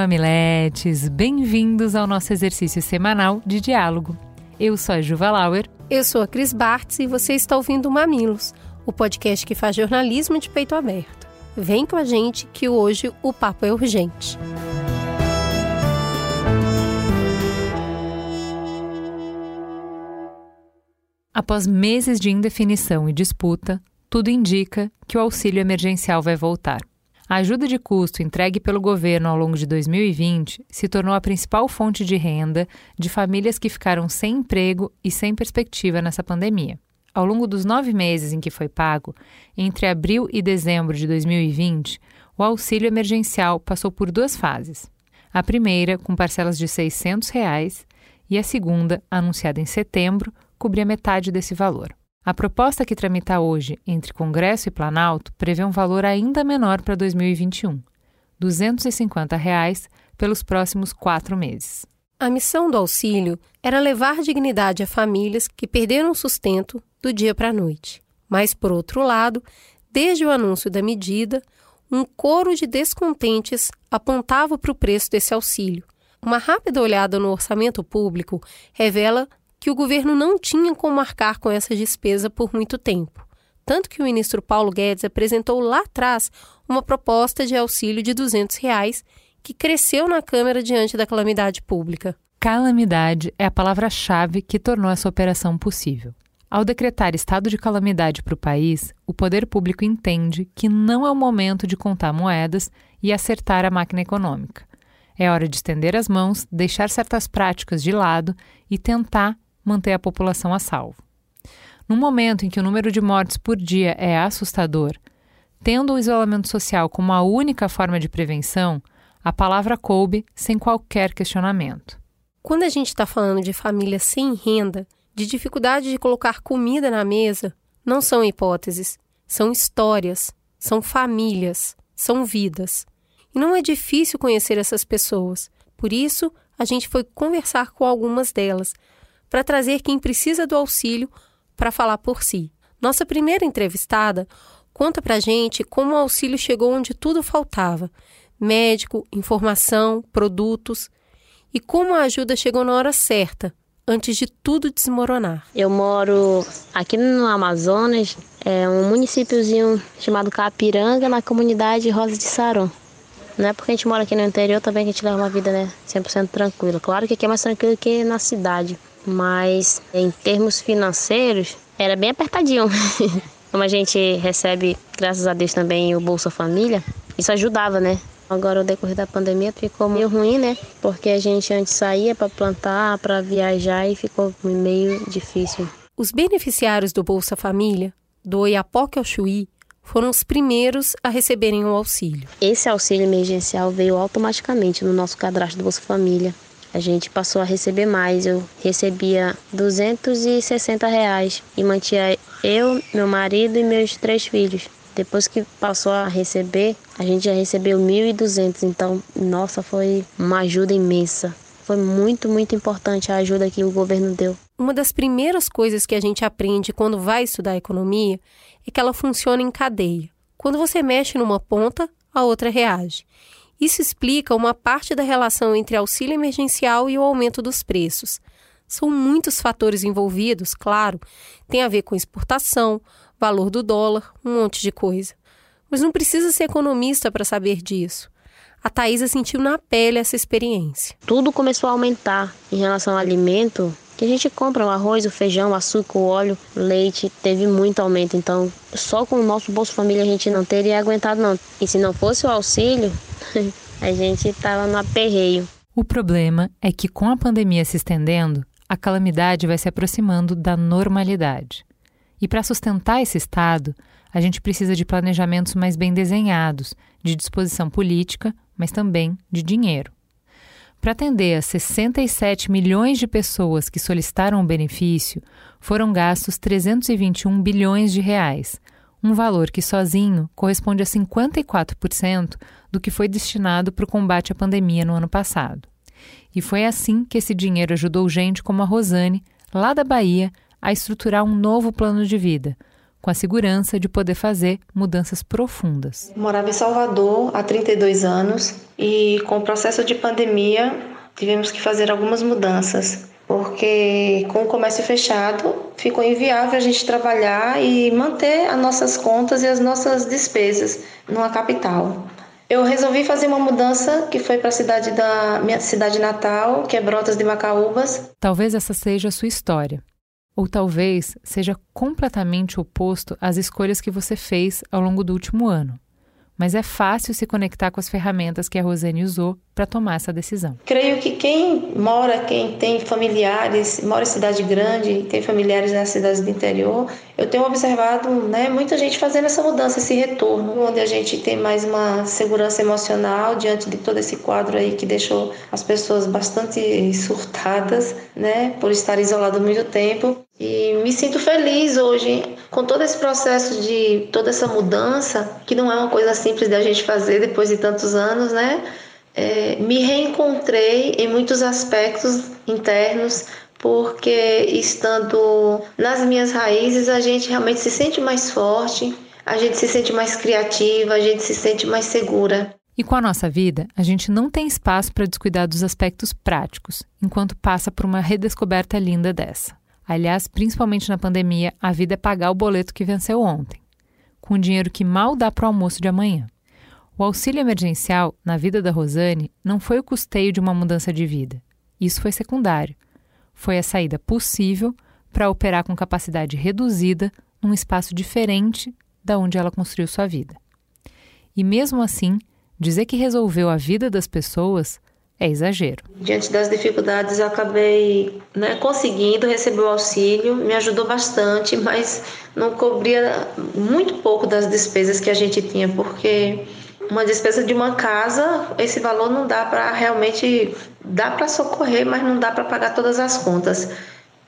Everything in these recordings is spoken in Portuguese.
mamiletes, bem-vindos ao nosso exercício semanal de diálogo. Eu sou a Juva Lauer. Eu sou a Cris Bartz e você está ouvindo Mamilos, o podcast que faz jornalismo de peito aberto. Vem com a gente que hoje o papo é urgente. Após meses de indefinição e disputa, tudo indica que o auxílio emergencial vai voltar. A ajuda de custo entregue pelo governo ao longo de 2020 se tornou a principal fonte de renda de famílias que ficaram sem emprego e sem perspectiva nessa pandemia. Ao longo dos nove meses em que foi pago, entre abril e dezembro de 2020, o auxílio emergencial passou por duas fases. A primeira, com parcelas de 600 reais, e a segunda, anunciada em setembro, cobria metade desse valor. A proposta que tramita hoje entre Congresso e Planalto prevê um valor ainda menor para 2021, 250 reais pelos próximos quatro meses. A missão do auxílio era levar dignidade a famílias que perderam o sustento do dia para a noite. Mas, por outro lado, desde o anúncio da medida, um coro de descontentes apontava para o preço desse auxílio. Uma rápida olhada no orçamento público revela que o governo não tinha como marcar com essa despesa por muito tempo. Tanto que o ministro Paulo Guedes apresentou lá atrás uma proposta de auxílio de 200 reais, que cresceu na Câmara diante da calamidade pública. Calamidade é a palavra-chave que tornou essa operação possível. Ao decretar estado de calamidade para o país, o poder público entende que não é o momento de contar moedas e acertar a máquina econômica. É hora de estender as mãos, deixar certas práticas de lado e tentar manter a população a salvo. No momento em que o número de mortes por dia é assustador, tendo o isolamento social como a única forma de prevenção, a palavra coube sem qualquer questionamento. Quando a gente está falando de famílias sem renda, de dificuldade de colocar comida na mesa, não são hipóteses, são histórias, são famílias, são vidas. E não é difícil conhecer essas pessoas. Por isso, a gente foi conversar com algumas delas para trazer quem precisa do auxílio para falar por si. Nossa primeira entrevistada conta para gente como o auxílio chegou onde tudo faltava: médico, informação, produtos e como a ajuda chegou na hora certa, antes de tudo desmoronar. Eu moro aqui no Amazonas, é um municípiozinho chamado Capiranga, na comunidade Rosa de Saron. Não é porque a gente mora aqui no interior também que a gente leva uma vida né, 100% tranquila. Claro que aqui é mais tranquilo que na cidade mas em termos financeiros era bem apertadinho. Como a gente recebe, graças a Deus, também o Bolsa Família, isso ajudava, né? Agora, o decorrer da pandemia ficou meio ruim, né? Porque a gente antes saía para plantar, para viajar e ficou meio difícil. Os beneficiários do Bolsa Família, do Oiapoque ao Chuí, foram os primeiros a receberem o auxílio. Esse auxílio emergencial veio automaticamente no nosso cadastro do Bolsa Família a gente passou a receber mais. Eu recebia 260 reais e mantinha eu, meu marido e meus três filhos. Depois que passou a receber, a gente já recebeu 1.200. Então, nossa, foi uma ajuda imensa. Foi muito, muito importante a ajuda que o governo deu. Uma das primeiras coisas que a gente aprende quando vai estudar economia é que ela funciona em cadeia. Quando você mexe numa ponta, a outra reage. Isso explica uma parte da relação entre auxílio emergencial e o aumento dos preços. São muitos fatores envolvidos, claro, tem a ver com exportação, valor do dólar, um monte de coisa. Mas não precisa ser economista para saber disso. A Thaisa sentiu na pele essa experiência. Tudo começou a aumentar em relação ao alimento que a gente compra o arroz, o feijão, o açúcar, o óleo, leite, teve muito aumento. Então, só com o nosso Bolsa Família a gente não teria aguentado não. E se não fosse o auxílio, a gente estava no aperreio. O problema é que com a pandemia se estendendo, a calamidade vai se aproximando da normalidade. E para sustentar esse estado, a gente precisa de planejamentos mais bem desenhados, de disposição política, mas também de dinheiro. Para atender a 67 milhões de pessoas que solicitaram o benefício, foram gastos 321 bilhões de reais, um valor que sozinho corresponde a 54% do que foi destinado para o combate à pandemia no ano passado. E foi assim que esse dinheiro ajudou gente como a Rosane, lá da Bahia, a estruturar um novo plano de vida, com a segurança de poder fazer mudanças profundas. Morava em Salvador há 32 anos e com o processo de pandemia tivemos que fazer algumas mudanças, porque com o comércio fechado ficou inviável a gente trabalhar e manter as nossas contas e as nossas despesas numa capital. Eu resolvi fazer uma mudança que foi para a cidade da minha cidade natal, que é Brotas de Macaúbas. Talvez essa seja a sua história. Ou talvez seja completamente oposto às escolhas que você fez ao longo do último ano. Mas é fácil se conectar com as ferramentas que a Rosane usou para tomar essa decisão. Creio que quem mora, quem tem familiares, mora em cidade grande, tem familiares nas cidades do interior, eu tenho observado né, muita gente fazendo essa mudança, esse retorno, onde a gente tem mais uma segurança emocional diante de todo esse quadro aí que deixou as pessoas bastante surtadas, né, por estar isolado muito tempo. E me sinto feliz hoje com todo esse processo de toda essa mudança, que não é uma coisa simples da gente fazer depois de tantos anos, né? É, me reencontrei em muitos aspectos internos, porque estando nas minhas raízes, a gente realmente se sente mais forte, a gente se sente mais criativa, a gente se sente mais segura. E com a nossa vida, a gente não tem espaço para descuidar dos aspectos práticos, enquanto passa por uma redescoberta linda dessa. Aliás, principalmente na pandemia, a vida é pagar o boleto que venceu ontem, com dinheiro que mal dá para o almoço de amanhã. O auxílio emergencial, na vida da Rosane, não foi o custeio de uma mudança de vida. Isso foi secundário. Foi a saída possível para operar com capacidade reduzida num espaço diferente da onde ela construiu sua vida. E mesmo assim, dizer que resolveu a vida das pessoas é exagero. Diante das dificuldades, eu acabei né, conseguindo receber o auxílio, me ajudou bastante, mas não cobria muito pouco das despesas que a gente tinha, porque uma despesa de uma casa, esse valor não dá para realmente dá para socorrer, mas não dá para pagar todas as contas.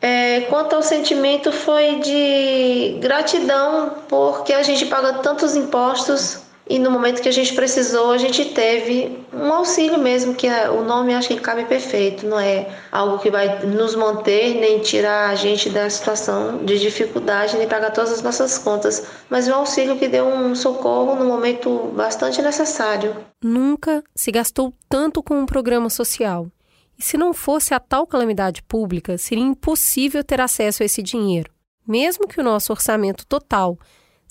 É, quanto ao sentimento, foi de gratidão, porque a gente paga tantos impostos e no momento que a gente precisou, a gente teve um auxílio mesmo, que é, o nome acho que cabe perfeito, não é algo que vai nos manter nem tirar a gente da situação de dificuldade, nem pagar todas as nossas contas, mas um auxílio que deu um socorro no momento bastante necessário. Nunca se gastou tanto com um programa social. E se não fosse a tal calamidade pública, seria impossível ter acesso a esse dinheiro. Mesmo que o nosso orçamento total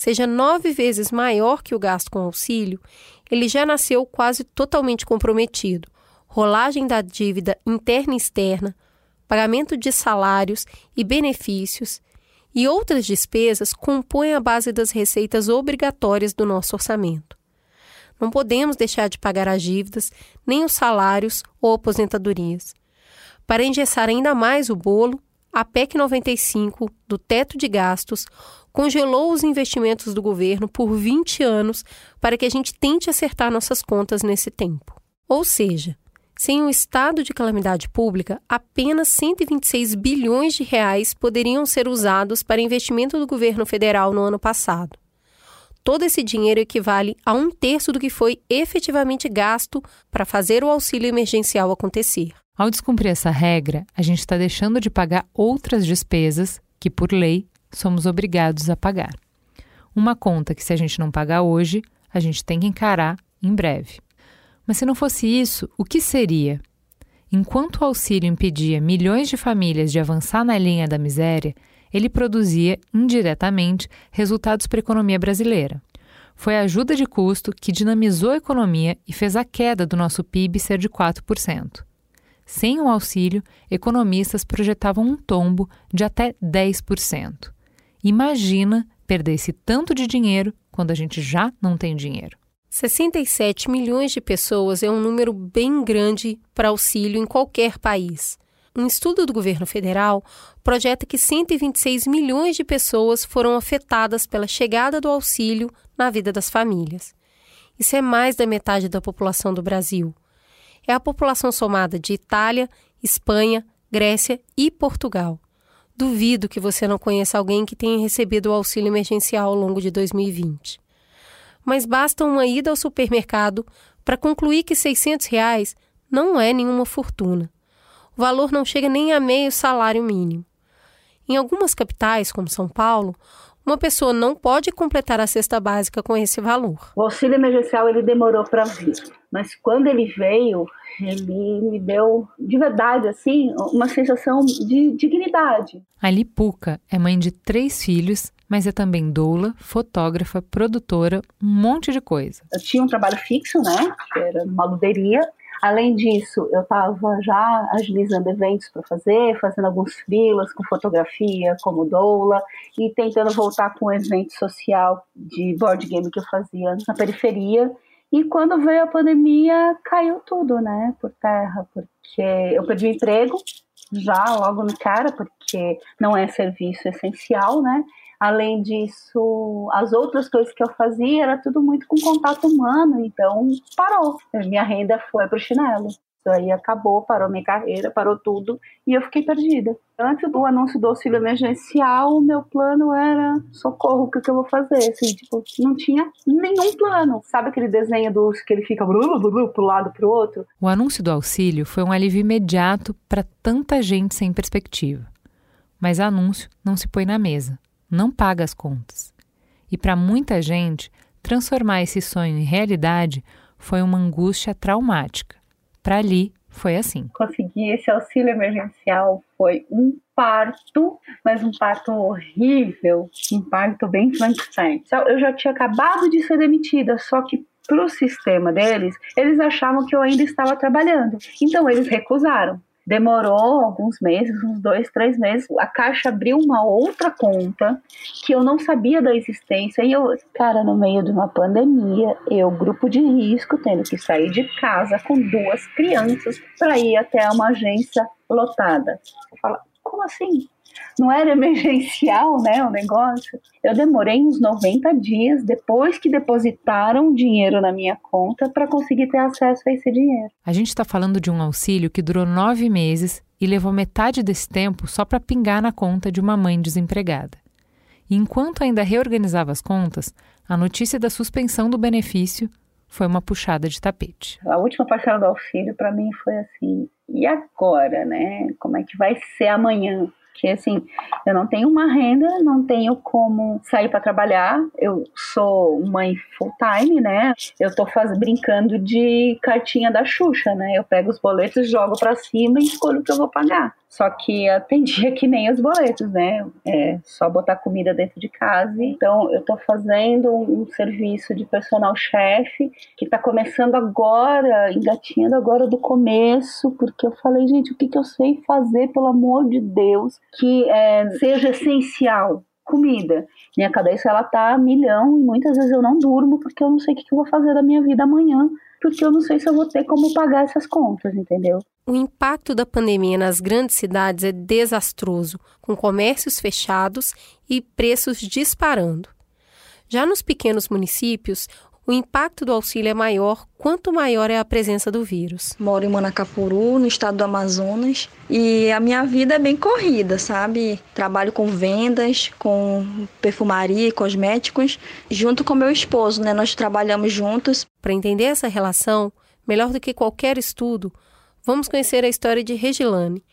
seja nove vezes maior que o gasto com auxílio, ele já nasceu quase totalmente comprometido. Rolagem da dívida interna e externa, pagamento de salários e benefícios e outras despesas compõem a base das receitas obrigatórias do nosso orçamento. Não podemos deixar de pagar as dívidas, nem os salários ou aposentadorias. Para engessar ainda mais o bolo, a PEC 95 do teto de gastos congelou os investimentos do governo por 20 anos para que a gente tente acertar nossas contas nesse tempo. Ou seja, sem o estado de calamidade pública, apenas 126 bilhões de reais poderiam ser usados para investimento do governo federal no ano passado. Todo esse dinheiro equivale a um terço do que foi efetivamente gasto para fazer o auxílio emergencial acontecer. Ao descumprir essa regra, a gente está deixando de pagar outras despesas que, por lei, somos obrigados a pagar. Uma conta que, se a gente não pagar hoje, a gente tem que encarar em breve. Mas se não fosse isso, o que seria? Enquanto o auxílio impedia milhões de famílias de avançar na linha da miséria, ele produzia, indiretamente, resultados para a economia brasileira. Foi a ajuda de custo que dinamizou a economia e fez a queda do nosso PIB ser de 4%. Sem o auxílio, economistas projetavam um tombo de até 10%. Imagina perder esse tanto de dinheiro quando a gente já não tem dinheiro. 67 milhões de pessoas é um número bem grande para auxílio em qualquer país. Um estudo do governo federal projeta que 126 milhões de pessoas foram afetadas pela chegada do auxílio na vida das famílias. Isso é mais da metade da população do Brasil. é a população somada de Itália, Espanha, Grécia e Portugal. Duvido que você não conheça alguém que tenha recebido o auxílio emergencial ao longo de 2020. Mas basta uma ida ao supermercado para concluir que 600 reais não é nenhuma fortuna. O valor não chega nem a meio salário mínimo. Em algumas capitais, como São Paulo, uma pessoa não pode completar a cesta básica com esse valor. O auxílio emergencial ele demorou para vir, mas quando ele veio, ele me deu de verdade assim uma sensação de dignidade. A Lipuca é mãe de três filhos, mas é também doula, fotógrafa, produtora, um monte de coisa. Eu tinha um trabalho fixo, né? Era uma luderia Além disso, eu estava já agilizando eventos para fazer, fazendo alguns frilas com fotografia, como doula, e tentando voltar com um evento social de board game que eu fazia na periferia. E quando veio a pandemia, caiu tudo, né, por terra, porque eu perdi o emprego já logo no cara, porque não é serviço essencial, né? Além disso, as outras coisas que eu fazia era tudo muito com contato humano, então parou. Minha renda foi para o chinelo. Isso aí acabou, parou minha carreira, parou tudo e eu fiquei perdida. Antes do anúncio do auxílio emergencial, o meu plano era socorro, o que, que eu vou fazer? Assim, tipo, não tinha nenhum plano. Sabe aquele desenho dos que ele fica blu, blu, blu, pro lado pro outro? O anúncio do auxílio foi um alívio imediato para tanta gente sem perspectiva. Mas anúncio não se põe na mesa não paga as contas. E para muita gente, transformar esse sonho em realidade foi uma angústia traumática. Para ali, foi assim. Conseguir esse auxílio emergencial foi um parto, mas um parto horrível, um parto bem Frankenstein. Eu já tinha acabado de ser demitida, só que para o sistema deles, eles achavam que eu ainda estava trabalhando. Então eles recusaram. Demorou alguns meses, uns dois, três meses. A Caixa abriu uma outra conta que eu não sabia da existência. E eu, cara, no meio de uma pandemia, eu, grupo de risco, tendo que sair de casa com duas crianças para ir até uma agência lotada. Eu falo, como assim? Não era emergencial, né, o negócio. Eu demorei uns 90 dias depois que depositaram dinheiro na minha conta para conseguir ter acesso a esse dinheiro. A gente está falando de um auxílio que durou nove meses e levou metade desse tempo só para pingar na conta de uma mãe desempregada. E enquanto ainda reorganizava as contas, a notícia da suspensão do benefício foi uma puxada de tapete. A última parcela do auxílio para mim foi assim: e agora, né? Como é que vai ser amanhã? Porque assim, eu não tenho uma renda, não tenho como sair para trabalhar. Eu sou mãe full time, né? Eu tô faz, brincando de cartinha da Xuxa, né? Eu pego os boletos, jogo para cima e escolho o que eu vou pagar. Só que atendia que nem os boletos, né? É só botar comida dentro de casa. Então, eu tô fazendo um serviço de personal chefe que tá começando agora, engatinhando agora do começo, porque eu falei, gente, o que, que eu sei fazer, pelo amor de Deus, que é, seja essencial? Comida. Minha cabeça, ela tá a milhão e muitas vezes eu não durmo porque eu não sei o que, que eu vou fazer da minha vida amanhã porque eu não sei se eu vou ter como pagar essas contas, entendeu? O impacto da pandemia nas grandes cidades é desastroso, com comércios fechados e preços disparando. Já nos pequenos municípios, o impacto do auxílio é maior quanto maior é a presença do vírus. Moro em Manacapuru, no estado do Amazonas, e a minha vida é bem corrida, sabe? Trabalho com vendas, com perfumaria e cosméticos, junto com meu esposo, né? Nós trabalhamos juntos. Para entender essa relação, melhor do que qualquer estudo, vamos conhecer a história de Regilane.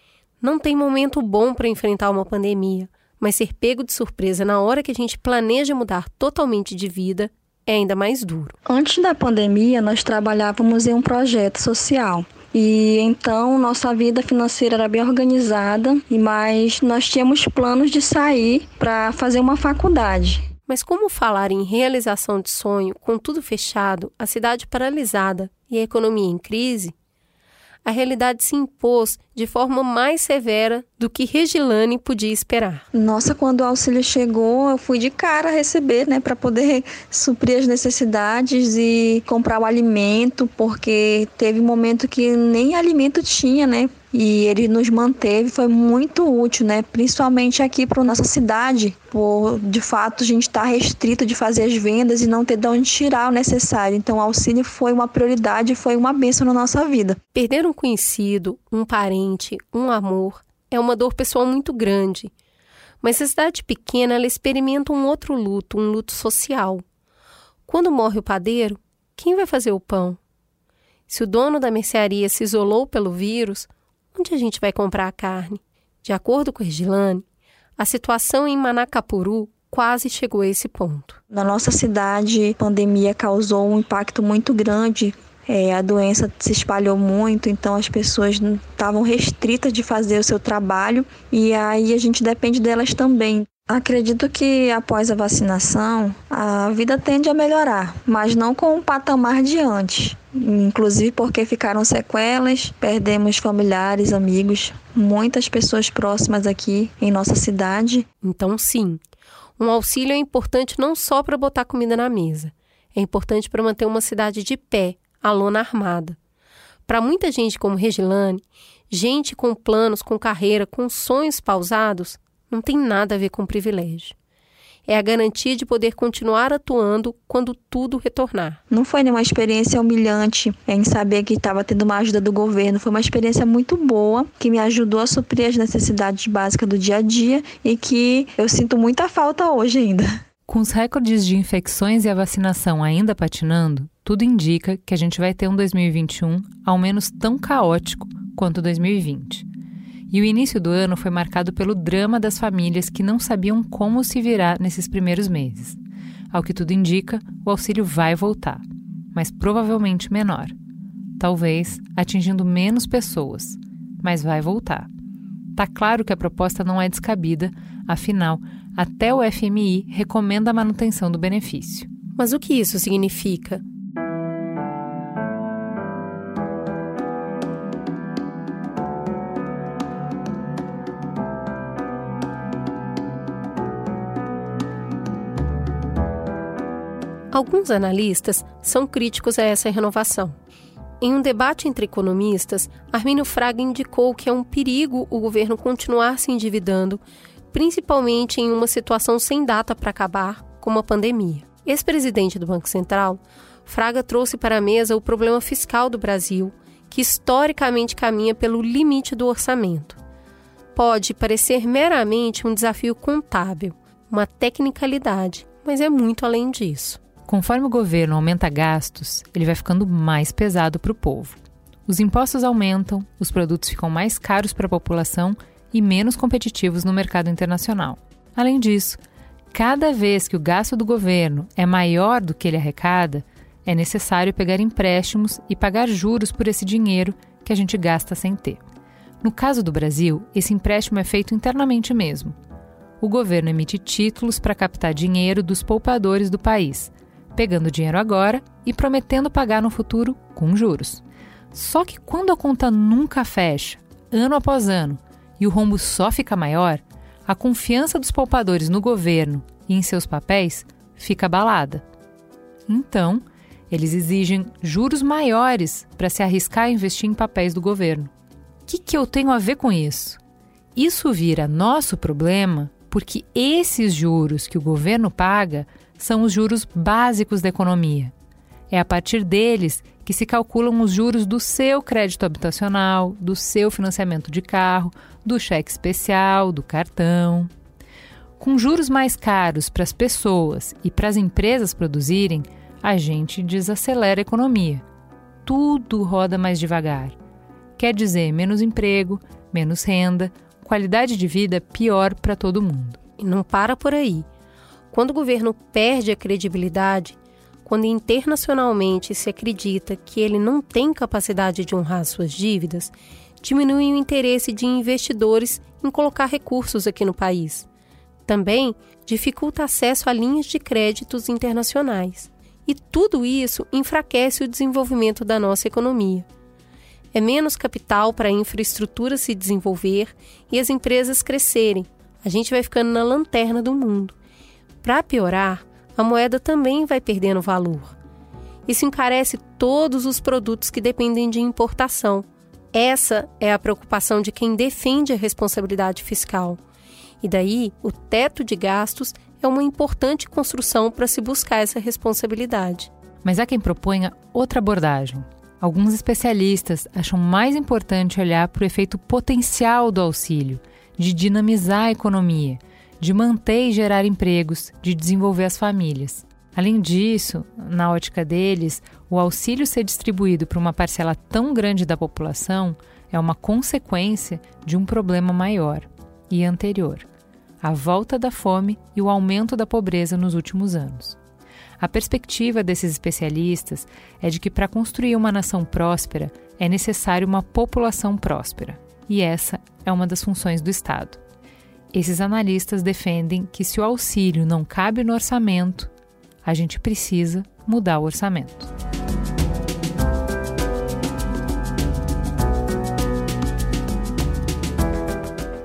Não tem momento bom para enfrentar uma pandemia, mas ser pego de surpresa na hora que a gente planeja mudar totalmente de vida é ainda mais duro. Antes da pandemia, nós trabalhávamos em um projeto social. E então nossa vida financeira era bem organizada, mas nós tínhamos planos de sair para fazer uma faculdade. Mas como falar em realização de sonho com tudo fechado, a cidade paralisada e a economia em crise? A realidade se impôs de forma mais severa do que Regilane podia esperar. Nossa, quando o auxílio chegou, eu fui de cara receber, né, para poder suprir as necessidades e comprar o alimento, porque teve um momento que nem alimento tinha, né? E ele nos manteve, foi muito útil, né? Principalmente aqui para nossa cidade, por de fato a gente estar tá restrito de fazer as vendas e não ter de onde tirar o necessário. Então o auxílio foi uma prioridade, foi uma bênção na nossa vida. Perder um conhecido, um parente, um amor é uma dor pessoal muito grande. Mas a cidade pequena ela experimenta um outro luto, um luto social. Quando morre o padeiro, quem vai fazer o pão? Se o dono da mercearia se isolou pelo vírus, onde a gente vai comprar a carne? De acordo com Regilane, a situação em Manacapuru quase chegou a esse ponto. Na nossa cidade, a pandemia causou um impacto muito grande. É, a doença se espalhou muito, então as pessoas estavam restritas de fazer o seu trabalho e aí a gente depende delas também. Acredito que após a vacinação, a vida tende a melhorar, mas não com o patamar de antes. Inclusive porque ficaram sequelas, perdemos familiares, amigos, muitas pessoas próximas aqui em nossa cidade. Então, sim, um auxílio é importante não só para botar comida na mesa, é importante para manter uma cidade de pé, a lona armada. Para muita gente como Regilane, gente com planos, com carreira, com sonhos pausados, não tem nada a ver com privilégio. É a garantia de poder continuar atuando quando tudo retornar. Não foi nenhuma experiência humilhante em saber que estava tendo uma ajuda do governo. Foi uma experiência muito boa que me ajudou a suprir as necessidades básicas do dia a dia e que eu sinto muita falta hoje ainda. Com os recordes de infecções e a vacinação ainda patinando, tudo indica que a gente vai ter um 2021 ao menos tão caótico quanto 2020. E o início do ano foi marcado pelo drama das famílias que não sabiam como se virar nesses primeiros meses. Ao que tudo indica, o auxílio vai voltar, mas provavelmente menor. Talvez atingindo menos pessoas, mas vai voltar. Tá claro que a proposta não é descabida, afinal, até o FMI recomenda a manutenção do benefício. Mas o que isso significa? Alguns analistas são críticos a essa renovação. Em um debate entre economistas, Armínio Fraga indicou que é um perigo o governo continuar se endividando, principalmente em uma situação sem data para acabar, como a pandemia. Ex-presidente do Banco Central, Fraga trouxe para a mesa o problema fiscal do Brasil, que historicamente caminha pelo limite do orçamento. Pode parecer meramente um desafio contábil, uma tecnicalidade, mas é muito além disso. Conforme o governo aumenta gastos, ele vai ficando mais pesado para o povo. Os impostos aumentam, os produtos ficam mais caros para a população e menos competitivos no mercado internacional. Além disso, cada vez que o gasto do governo é maior do que ele arrecada, é necessário pegar empréstimos e pagar juros por esse dinheiro que a gente gasta sem ter. No caso do Brasil, esse empréstimo é feito internamente mesmo. O governo emite títulos para captar dinheiro dos poupadores do país, pegando dinheiro agora e prometendo pagar no futuro com juros. Só que quando a conta nunca fecha, ano após ano, e o rombo só fica maior, a confiança dos poupadores no governo e em seus papéis fica abalada. Então, eles exigem juros maiores para se arriscar a investir em papéis do governo. O que, que eu tenho a ver com isso? Isso vira nosso problema porque esses juros que o governo paga são os juros básicos da economia. É a partir deles que se calculam os juros do seu crédito habitacional, do seu financiamento de carro, do cheque especial, do cartão. Com juros mais caros para as pessoas e para as empresas produzirem, a gente desacelera a economia. Tudo roda mais devagar. Quer dizer, menos emprego, menos renda, qualidade de vida pior para todo mundo. E não para por aí. Quando o governo perde a credibilidade, quando internacionalmente se acredita que ele não tem capacidade de honrar suas dívidas, diminui o interesse de investidores em colocar recursos aqui no país. Também dificulta acesso a linhas de créditos internacionais. E tudo isso enfraquece o desenvolvimento da nossa economia. É menos capital para a infraestrutura se desenvolver e as empresas crescerem. A gente vai ficando na lanterna do mundo. Para piorar, a moeda também vai perdendo valor. Isso encarece todos os produtos que dependem de importação, Essa é a preocupação de quem defende a responsabilidade fiscal. E daí, o teto de gastos é uma importante construção para se buscar essa responsabilidade. Mas há quem proponha outra abordagem. Alguns especialistas acham mais importante olhar para o efeito potencial do auxílio, de dinamizar a economia, de manter e gerar empregos, de desenvolver as famílias. Além disso, na ótica deles, o auxílio ser distribuído para uma parcela tão grande da população é uma consequência de um problema maior e anterior: a volta da fome e o aumento da pobreza nos últimos anos. A perspectiva desses especialistas é de que para construir uma nação próspera é necessário uma população próspera, e essa é uma das funções do Estado. Esses analistas defendem que se o auxílio não cabe no orçamento, a gente precisa mudar o orçamento.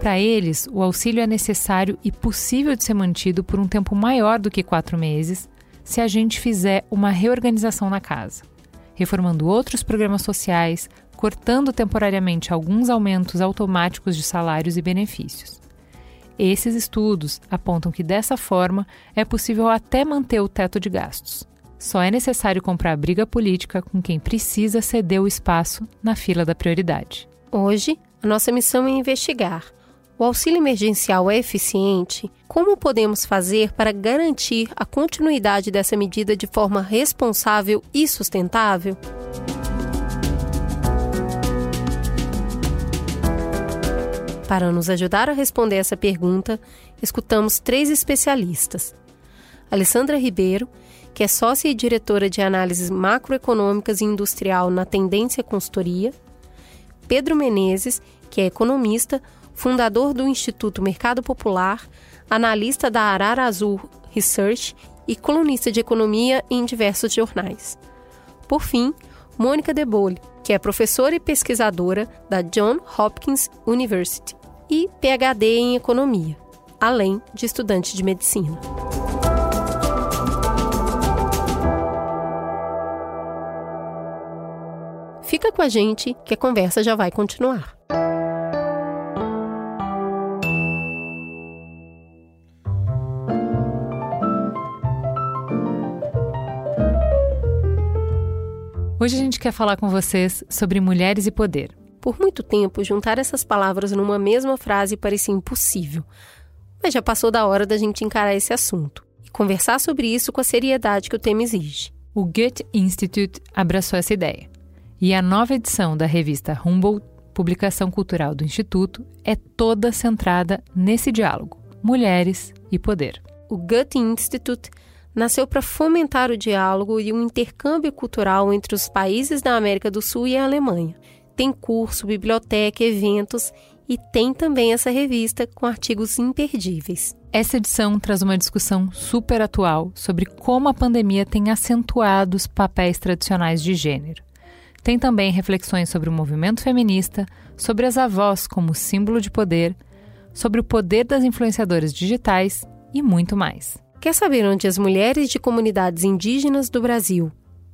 Para eles, o auxílio é necessário e possível de ser mantido por um tempo maior do que quatro meses, se a gente fizer uma reorganização na casa, reformando outros programas sociais, cortando temporariamente alguns aumentos automáticos de salários e benefícios. Esses estudos apontam que dessa forma é possível até manter o teto de gastos. Só é necessário comprar briga política com quem precisa ceder o espaço na fila da prioridade. Hoje, a nossa missão é investigar o auxílio emergencial é eficiente? Como podemos fazer para garantir a continuidade dessa medida de forma responsável e sustentável? Para nos ajudar a responder essa pergunta, escutamos três especialistas. Alessandra Ribeiro, que é sócia e diretora de análises macroeconômicas e industrial na Tendência Consultoria, Pedro Menezes, que é economista, fundador do Instituto Mercado Popular, analista da Arara Azul Research e colunista de economia em diversos jornais. Por fim, Mônica Debole, que é professora e pesquisadora da John Hopkins University e PhD em economia, além de estudante de medicina. Fica com a gente que a conversa já vai continuar. Hoje a gente quer falar com vocês sobre mulheres e poder. Por muito tempo, juntar essas palavras numa mesma frase parecia impossível. Mas já passou da hora da gente encarar esse assunto e conversar sobre isso com a seriedade que o tema exige. O Goethe Institute abraçou essa ideia. E a nova edição da revista Humboldt, publicação cultural do Instituto, é toda centrada nesse diálogo: mulheres e poder. O Goethe Institute nasceu para fomentar o diálogo e o intercâmbio cultural entre os países da América do Sul e a Alemanha. Tem curso, biblioteca, eventos e tem também essa revista com artigos imperdíveis. Essa edição traz uma discussão super atual sobre como a pandemia tem acentuado os papéis tradicionais de gênero. Tem também reflexões sobre o movimento feminista, sobre as avós como símbolo de poder, sobre o poder das influenciadoras digitais e muito mais. Quer saber onde as mulheres de comunidades indígenas do Brasil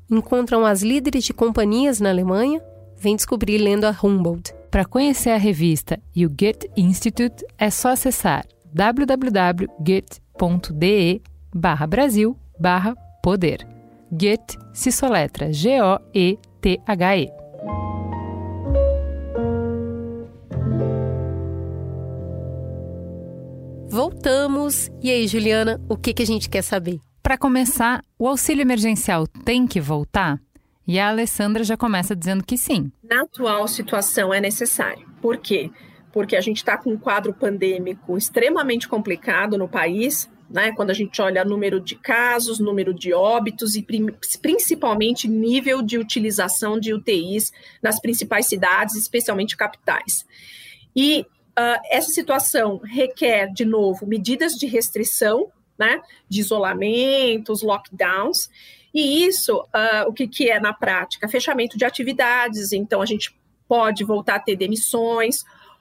encontram as líderes de companhias na Alemanha? Vem descobrir lendo a Humboldt. Para conhecer a revista e o Goethe Institute, é só acessar www.goethe.de barra Brasil barra poder. Goethe se soletra G-O-E-T-H-E. Voltamos. E aí, Juliana, o que, que a gente quer saber? Para começar, o auxílio emergencial tem que voltar? E a Alessandra já começa dizendo que sim. Na atual situação é necessário. Por quê? Porque a gente está com um quadro pandêmico extremamente complicado no país, né? Quando a gente olha número de casos, número de óbitos e principalmente nível de utilização de UTIs nas principais cidades, especialmente capitais. E Uh, essa situação requer, de novo, medidas de restrição, né, de isolamentos, lockdowns, e isso, uh, o que, que é na prática? Fechamento de atividades, então a gente pode voltar a ter demissões,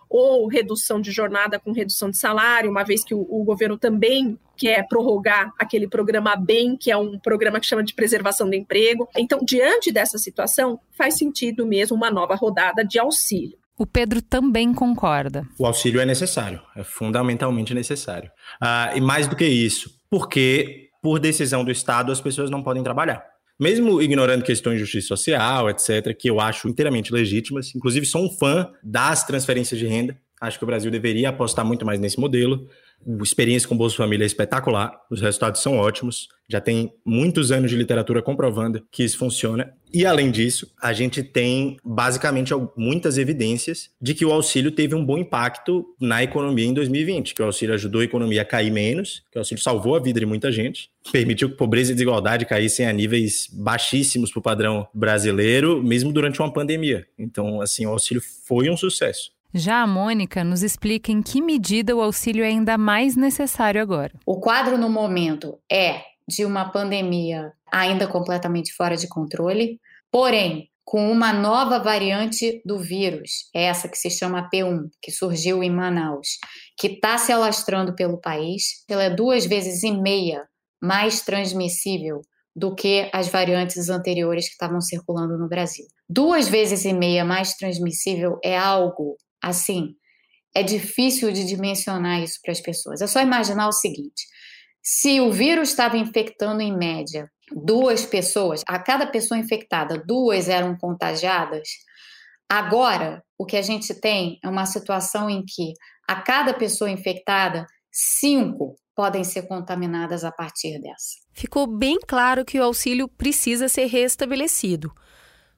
ou redução de jornada com redução de salário, uma vez que o, o governo também que é prorrogar aquele programa BEM, que é um programa que chama de preservação do emprego. Então, diante dessa situação, faz sentido mesmo uma nova rodada de auxílio. O Pedro também concorda. O auxílio é necessário, é fundamentalmente necessário. Ah, e mais do que isso, porque por decisão do Estado as pessoas não podem trabalhar. Mesmo ignorando questões de justiça social, etc., que eu acho inteiramente legítimas, inclusive sou um fã das transferências de renda, acho que o Brasil deveria apostar muito mais nesse modelo, a experiência com Bolsa Família é espetacular, os resultados são ótimos, já tem muitos anos de literatura comprovando que isso funciona. E além disso, a gente tem basicamente muitas evidências de que o auxílio teve um bom impacto na economia em 2020, que o auxílio ajudou a economia a cair menos, que o auxílio salvou a vida de muita gente, permitiu que pobreza e desigualdade caíssem a níveis baixíssimos para o padrão brasileiro, mesmo durante uma pandemia. Então, assim, o auxílio foi um sucesso. Já a Mônica nos explica em que medida o auxílio é ainda mais necessário agora. O quadro no momento é de uma pandemia ainda completamente fora de controle, porém, com uma nova variante do vírus, essa que se chama P1, que surgiu em Manaus, que está se alastrando pelo país. Ela é duas vezes e meia mais transmissível do que as variantes anteriores que estavam circulando no Brasil. Duas vezes e meia mais transmissível é algo Assim, é difícil de dimensionar isso para as pessoas. É só imaginar o seguinte: se o vírus estava infectando em média duas pessoas, a cada pessoa infectada, duas eram contagiadas, agora o que a gente tem é uma situação em que a cada pessoa infectada, cinco podem ser contaminadas a partir dessa. Ficou bem claro que o auxílio precisa ser restabelecido.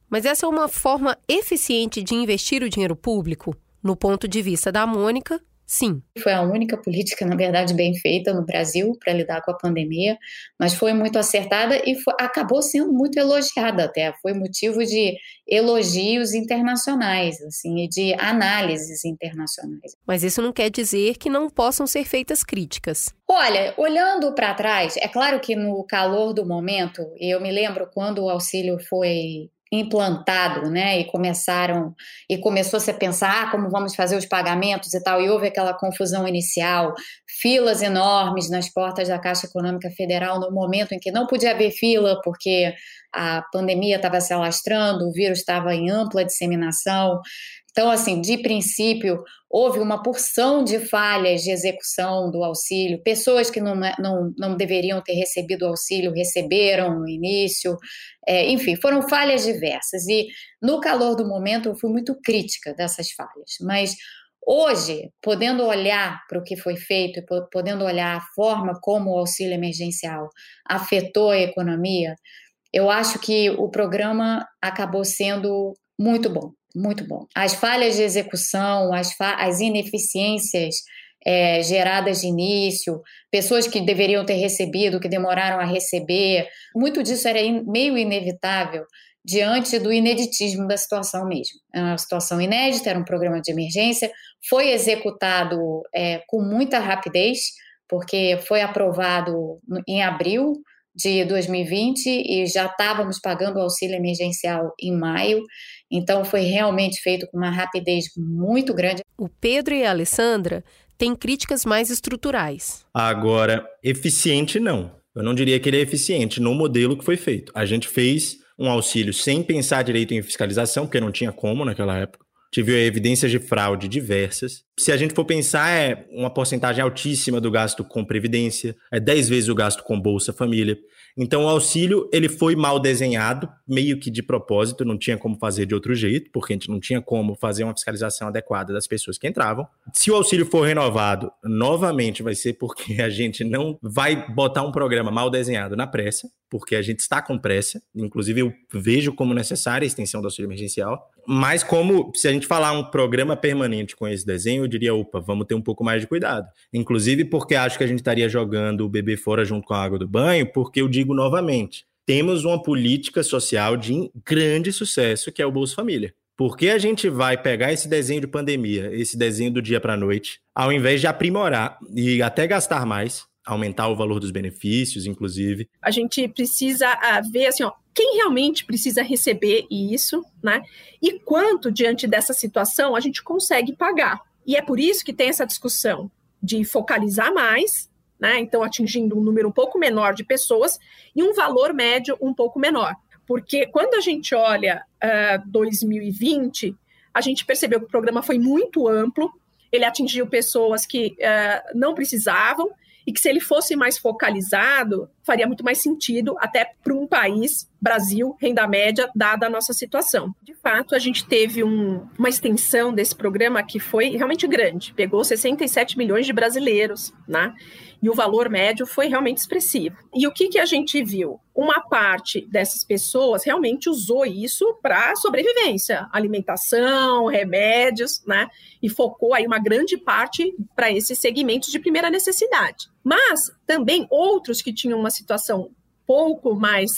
Mas essa é uma forma eficiente de investir o dinheiro público? No ponto de vista da Mônica, sim. Foi a única política, na verdade, bem feita no Brasil para lidar com a pandemia, mas foi muito acertada e foi, acabou sendo muito elogiada até. Foi motivo de elogios internacionais, assim, e de análises internacionais. Mas isso não quer dizer que não possam ser feitas críticas. Olha, olhando para trás, é claro que no calor do momento, eu me lembro quando o auxílio foi implantado, né? E começaram e começou-se a pensar ah, como vamos fazer os pagamentos e tal, e houve aquela confusão inicial, filas enormes nas portas da Caixa Econômica Federal no momento em que não podia haver fila porque a pandemia estava se alastrando, o vírus estava em ampla disseminação. Então, assim, de princípio, houve uma porção de falhas de execução do auxílio, pessoas que não, não, não deveriam ter recebido o auxílio receberam no início, é, enfim, foram falhas diversas. E no calor do momento, eu fui muito crítica dessas falhas, mas hoje, podendo olhar para o que foi feito e podendo olhar a forma como o auxílio emergencial afetou a economia, eu acho que o programa acabou sendo muito bom muito bom. As falhas de execução, as, as ineficiências é, geradas de início, pessoas que deveriam ter recebido, que demoraram a receber, muito disso era in, meio inevitável diante do ineditismo da situação mesmo. É uma situação inédita, era um programa de emergência, foi executado é, com muita rapidez, porque foi aprovado em abril de 2020 e já estávamos pagando o auxílio emergencial em maio, então foi realmente feito com uma rapidez muito grande. O Pedro e a Alessandra têm críticas mais estruturais. Agora, eficiente não. Eu não diria que ele é eficiente no modelo que foi feito. A gente fez um auxílio sem pensar direito em fiscalização, porque não tinha como naquela época tive evidências de fraude diversas. Se a gente for pensar, é uma porcentagem altíssima do gasto com previdência, é 10 vezes o gasto com Bolsa Família. Então, o auxílio ele foi mal desenhado, meio que de propósito, não tinha como fazer de outro jeito, porque a gente não tinha como fazer uma fiscalização adequada das pessoas que entravam. Se o auxílio for renovado, novamente vai ser porque a gente não vai botar um programa mal desenhado na pressa, porque a gente está com pressa. Inclusive, eu vejo como necessária a extensão do auxílio emergencial. Mas, como se a gente falar um programa permanente com esse desenho, eu diria: opa, vamos ter um pouco mais de cuidado. Inclusive, porque acho que a gente estaria jogando o bebê fora junto com a água do banho, porque eu digo novamente: temos uma política social de grande sucesso que é o Bolsa Família. Por que a gente vai pegar esse desenho de pandemia, esse desenho do dia para a noite, ao invés de aprimorar e até gastar mais, aumentar o valor dos benefícios, inclusive. A gente precisa uh, ver assim, ó, quem realmente precisa receber isso, né? E quanto diante dessa situação a gente consegue pagar. E é por isso que tem essa discussão de focalizar mais, né? Então, atingindo um número um pouco menor de pessoas e um valor médio um pouco menor. Porque quando a gente olha uh, 2020, a gente percebeu que o programa foi muito amplo, ele atingiu pessoas que uh, não precisavam, e que se ele fosse mais focalizado, faria muito mais sentido até para um país, Brasil, renda média, dada a nossa situação. De fato, a gente teve um, uma extensão desse programa que foi realmente grande, pegou 67 milhões de brasileiros, né? e o valor médio foi realmente expressivo. E o que, que a gente viu? Uma parte dessas pessoas realmente usou isso para sobrevivência, alimentação, remédios, né? E focou aí uma grande parte para esses segmentos de primeira necessidade. Mas também outros que tinham uma situação pouco mais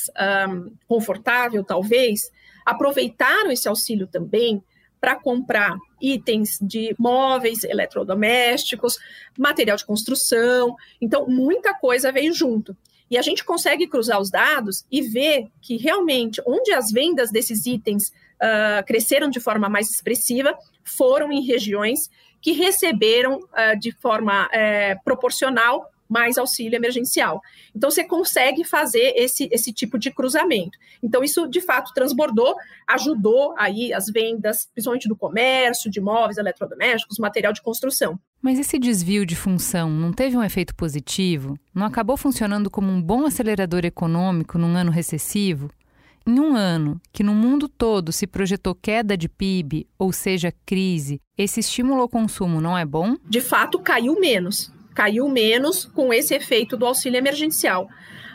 um, confortável, talvez, aproveitaram esse auxílio também para comprar itens de móveis, eletrodomésticos, material de construção. Então, muita coisa veio junto. E a gente consegue cruzar os dados e ver que realmente onde as vendas desses itens uh, cresceram de forma mais expressiva foram em regiões que receberam uh, de forma uh, proporcional mais auxílio emergencial. Então, você consegue fazer esse, esse tipo de cruzamento. Então, isso, de fato, transbordou, ajudou aí as vendas, principalmente do comércio, de móveis, eletrodomésticos, material de construção. Mas esse desvio de função não teve um efeito positivo? Não acabou funcionando como um bom acelerador econômico num ano recessivo? Em um ano que no mundo todo se projetou queda de PIB, ou seja, crise, esse estímulo ao consumo não é bom? De fato, caiu menos caiu menos com esse efeito do auxílio emergencial.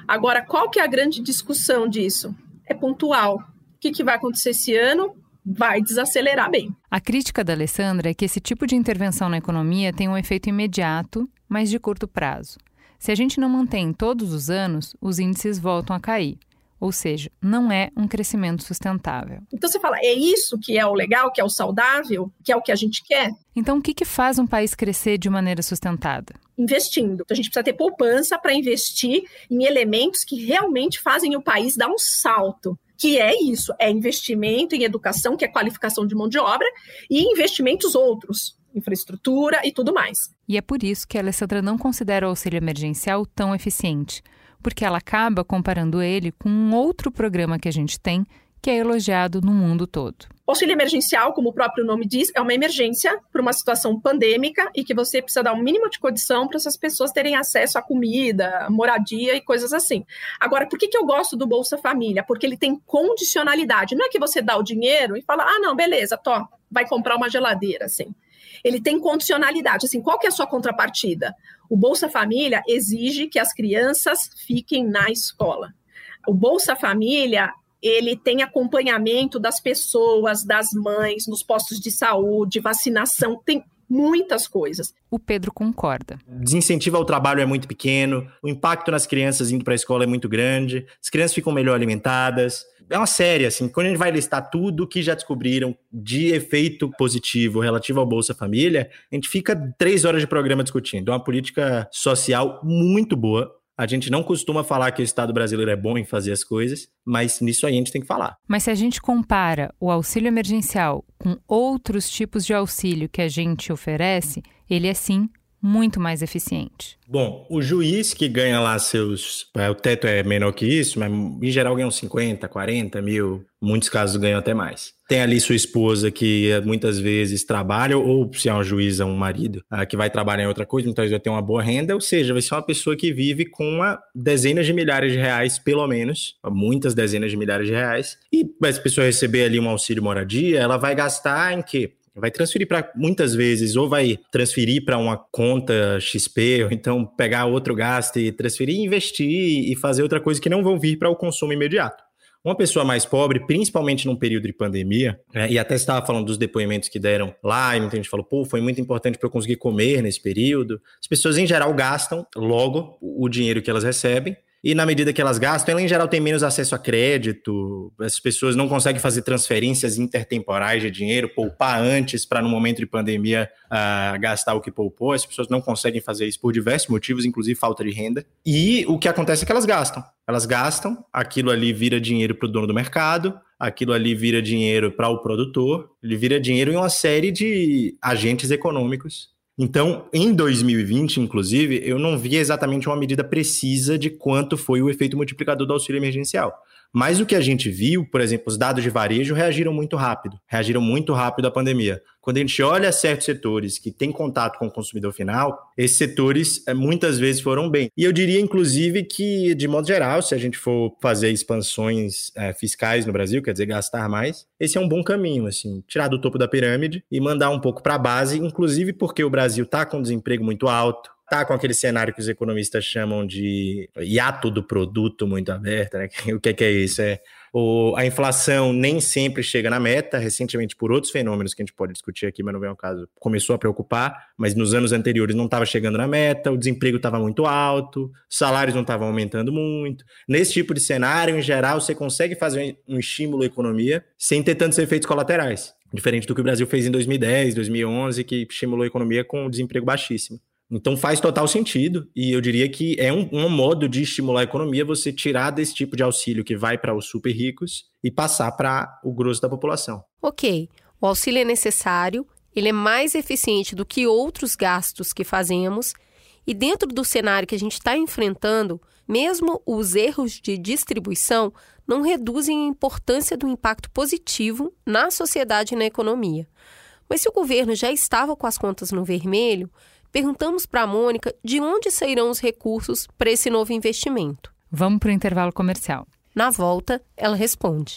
Agora, qual que é a grande discussão disso? É pontual. O que, que vai acontecer esse ano? Vai desacelerar bem. A crítica da Alessandra é que esse tipo de intervenção na economia tem um efeito imediato, mas de curto prazo. Se a gente não mantém todos os anos, os índices voltam a cair. Ou seja, não é um crescimento sustentável. Então você fala, é isso que é o legal, que é o saudável, que é o que a gente quer? Então o que, que faz um país crescer de maneira sustentada? Investindo. Então, a gente precisa ter poupança para investir em elementos que realmente fazem o país dar um salto que é isso, é investimento em educação, que é qualificação de mão de obra, e investimentos outros, infraestrutura e tudo mais. E é por isso que a Alessandra não considera o auxílio emergencial tão eficiente, porque ela acaba comparando ele com um outro programa que a gente tem, que é elogiado no mundo todo. O auxílio emergencial, como o próprio nome diz, é uma emergência para uma situação pandêmica e que você precisa dar um mínimo de condição para essas pessoas terem acesso à comida, moradia e coisas assim. Agora, por que, que eu gosto do Bolsa Família? Porque ele tem condicionalidade. Não é que você dá o dinheiro e fala, ah, não, beleza, tô, vai comprar uma geladeira, assim. Ele tem condicionalidade. Assim, qual que é a sua contrapartida? O Bolsa Família exige que as crianças fiquem na escola. O Bolsa Família ele tem acompanhamento das pessoas, das mães, nos postos de saúde, vacinação, tem muitas coisas. O Pedro concorda. Desincentivo ao trabalho é muito pequeno, o impacto nas crianças indo para a escola é muito grande, as crianças ficam melhor alimentadas. É uma série, assim, quando a gente vai listar tudo que já descobriram de efeito positivo relativo ao Bolsa Família, a gente fica três horas de programa discutindo. É uma política social muito boa, a gente não costuma falar que o Estado brasileiro é bom em fazer as coisas, mas nisso aí a gente tem que falar. Mas se a gente compara o auxílio emergencial com outros tipos de auxílio que a gente oferece, ele é sim muito mais eficiente. Bom, o juiz que ganha lá seus. É, o teto é menor que isso, mas em geral ganha uns 50, 40 mil. Muitos casos ganham até mais. Tem ali sua esposa que eh, muitas vezes trabalha, ou se é uma juíza, um marido, ah, que vai trabalhar em outra coisa, muitas vezes vai ter uma boa renda, ou seja, vai ser uma pessoa que vive com uma dezenas de milhares de reais, pelo menos, muitas dezenas de milhares de reais. E essa pessoa receber ali um auxílio moradia, ela vai gastar em quê? Vai transferir para muitas vezes, ou vai transferir para uma conta XP, ou então pegar outro gasto e transferir, investir e fazer outra coisa que não vão vir para o consumo imediato. Uma pessoa mais pobre, principalmente num período de pandemia, né, e até estava falando dos depoimentos que deram lá, e muita gente falou, pô, foi muito importante para eu conseguir comer nesse período. As pessoas, em geral, gastam logo o dinheiro que elas recebem, e na medida que elas gastam, ela em geral tem menos acesso a crédito, as pessoas não conseguem fazer transferências intertemporais de dinheiro, poupar antes para no momento de pandemia uh, gastar o que poupou, as pessoas não conseguem fazer isso por diversos motivos, inclusive falta de renda. E o que acontece é que elas gastam. Elas gastam, aquilo ali vira dinheiro para o dono do mercado, aquilo ali vira dinheiro para o produtor, ele vira dinheiro em uma série de agentes econômicos Então, em 2020, inclusive, eu não vi exatamente uma medida precisa de quanto foi o efeito multiplicador do auxílio emergencial. Mas o que a gente viu, por exemplo, os dados de varejo reagiram muito rápido, reagiram muito rápido à pandemia. Quando a gente olha certos setores que têm contato com o consumidor final, esses setores é, muitas vezes foram bem. E eu diria, inclusive, que, de modo geral, se a gente for fazer expansões é, fiscais no Brasil, quer dizer, gastar mais, esse é um bom caminho, assim, tirar do topo da pirâmide e mandar um pouco para a base, inclusive porque o Brasil está com desemprego muito alto, tá com aquele cenário que os economistas chamam de hiato do produto muito aberto, né? O que é, que é isso? É o, a inflação nem sempre chega na meta, recentemente por outros fenômenos que a gente pode discutir aqui, mas não vem ao caso, começou a preocupar, mas nos anos anteriores não estava chegando na meta, o desemprego estava muito alto, os salários não estavam aumentando muito. Nesse tipo de cenário, em geral, você consegue fazer um estímulo à economia sem ter tantos efeitos colaterais. Diferente do que o Brasil fez em 2010, 2011, que estimulou a economia com o desemprego baixíssimo. Então faz total sentido, e eu diria que é um, um, modo de estimular a economia você tirar desse tipo de auxílio que vai para os super ricos e passar para o grosso da população. Ok, o auxílio é necessário, ele é mais eficiente do que outros gastos que fazemos, e dentro do cenário que a gente está enfrentando, mesmo os erros de distribuição não reduzem a importância do impacto positivo na sociedade e na economia. Mas se o governo já estava com as contas no vermelho, perguntamos para a Mônica de onde sairão os recursos para esse novo investimento. Vamos para o intervalo comercial. Na volta, ela responde.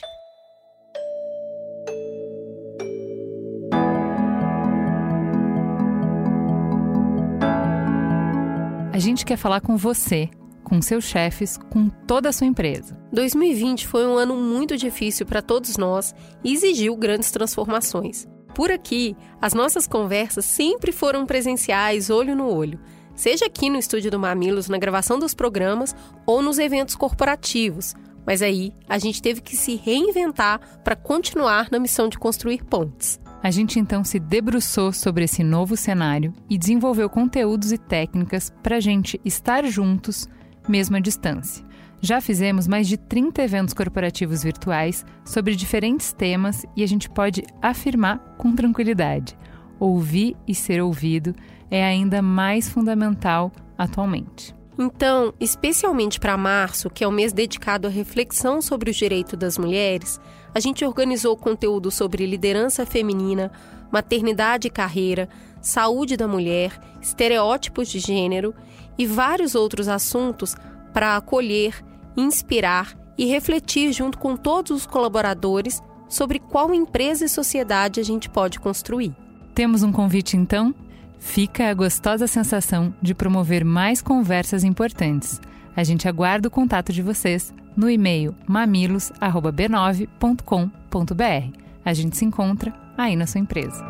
A gente quer falar com você, com seus chefes, com toda a sua empresa. 2020 foi um ano muito difícil para todos nós e exigiu grandes transformações. Por aqui, as nossas conversas sempre foram presenciais, olho no olho, seja aqui no estúdio do Mamilos, na gravação dos programas ou nos eventos corporativos. Mas aí a gente teve que se reinventar para continuar na missão de construir pontes. A gente então se debruçou sobre esse novo cenário e desenvolveu conteúdos e técnicas para a gente estar juntos, mesmo à distância. Já fizemos mais de 30 eventos corporativos virtuais sobre diferentes temas e a gente pode afirmar com tranquilidade: ouvir e ser ouvido é ainda mais fundamental atualmente. Então, especialmente para março, que é o mês dedicado à reflexão sobre os direitos das mulheres, a gente organizou conteúdo sobre liderança feminina, maternidade e carreira, saúde da mulher, estereótipos de gênero e vários outros assuntos para acolher inspirar e refletir junto com todos os colaboradores sobre qual empresa e sociedade a gente pode construir. Temos um convite então? Fica a gostosa sensação de promover mais conversas importantes. A gente aguarda o contato de vocês no e-mail mamilos@b9.com.br. A gente se encontra aí na sua empresa.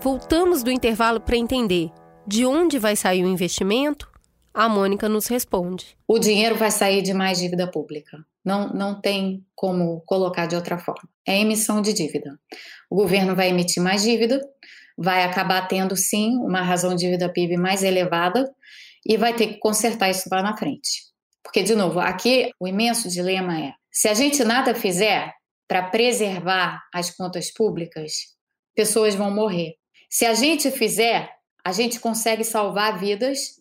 Voltamos do intervalo para entender de onde vai sair o investimento? A Mônica nos responde. O dinheiro vai sair de mais dívida pública. Não, não tem como colocar de outra forma. É emissão de dívida. O governo vai emitir mais dívida, vai acabar tendo sim uma razão de dívida PIB mais elevada e vai ter que consertar isso lá na frente. Porque, de novo, aqui o imenso dilema é: se a gente nada fizer para preservar as contas públicas, pessoas vão morrer. Se a gente fizer a gente consegue salvar vidas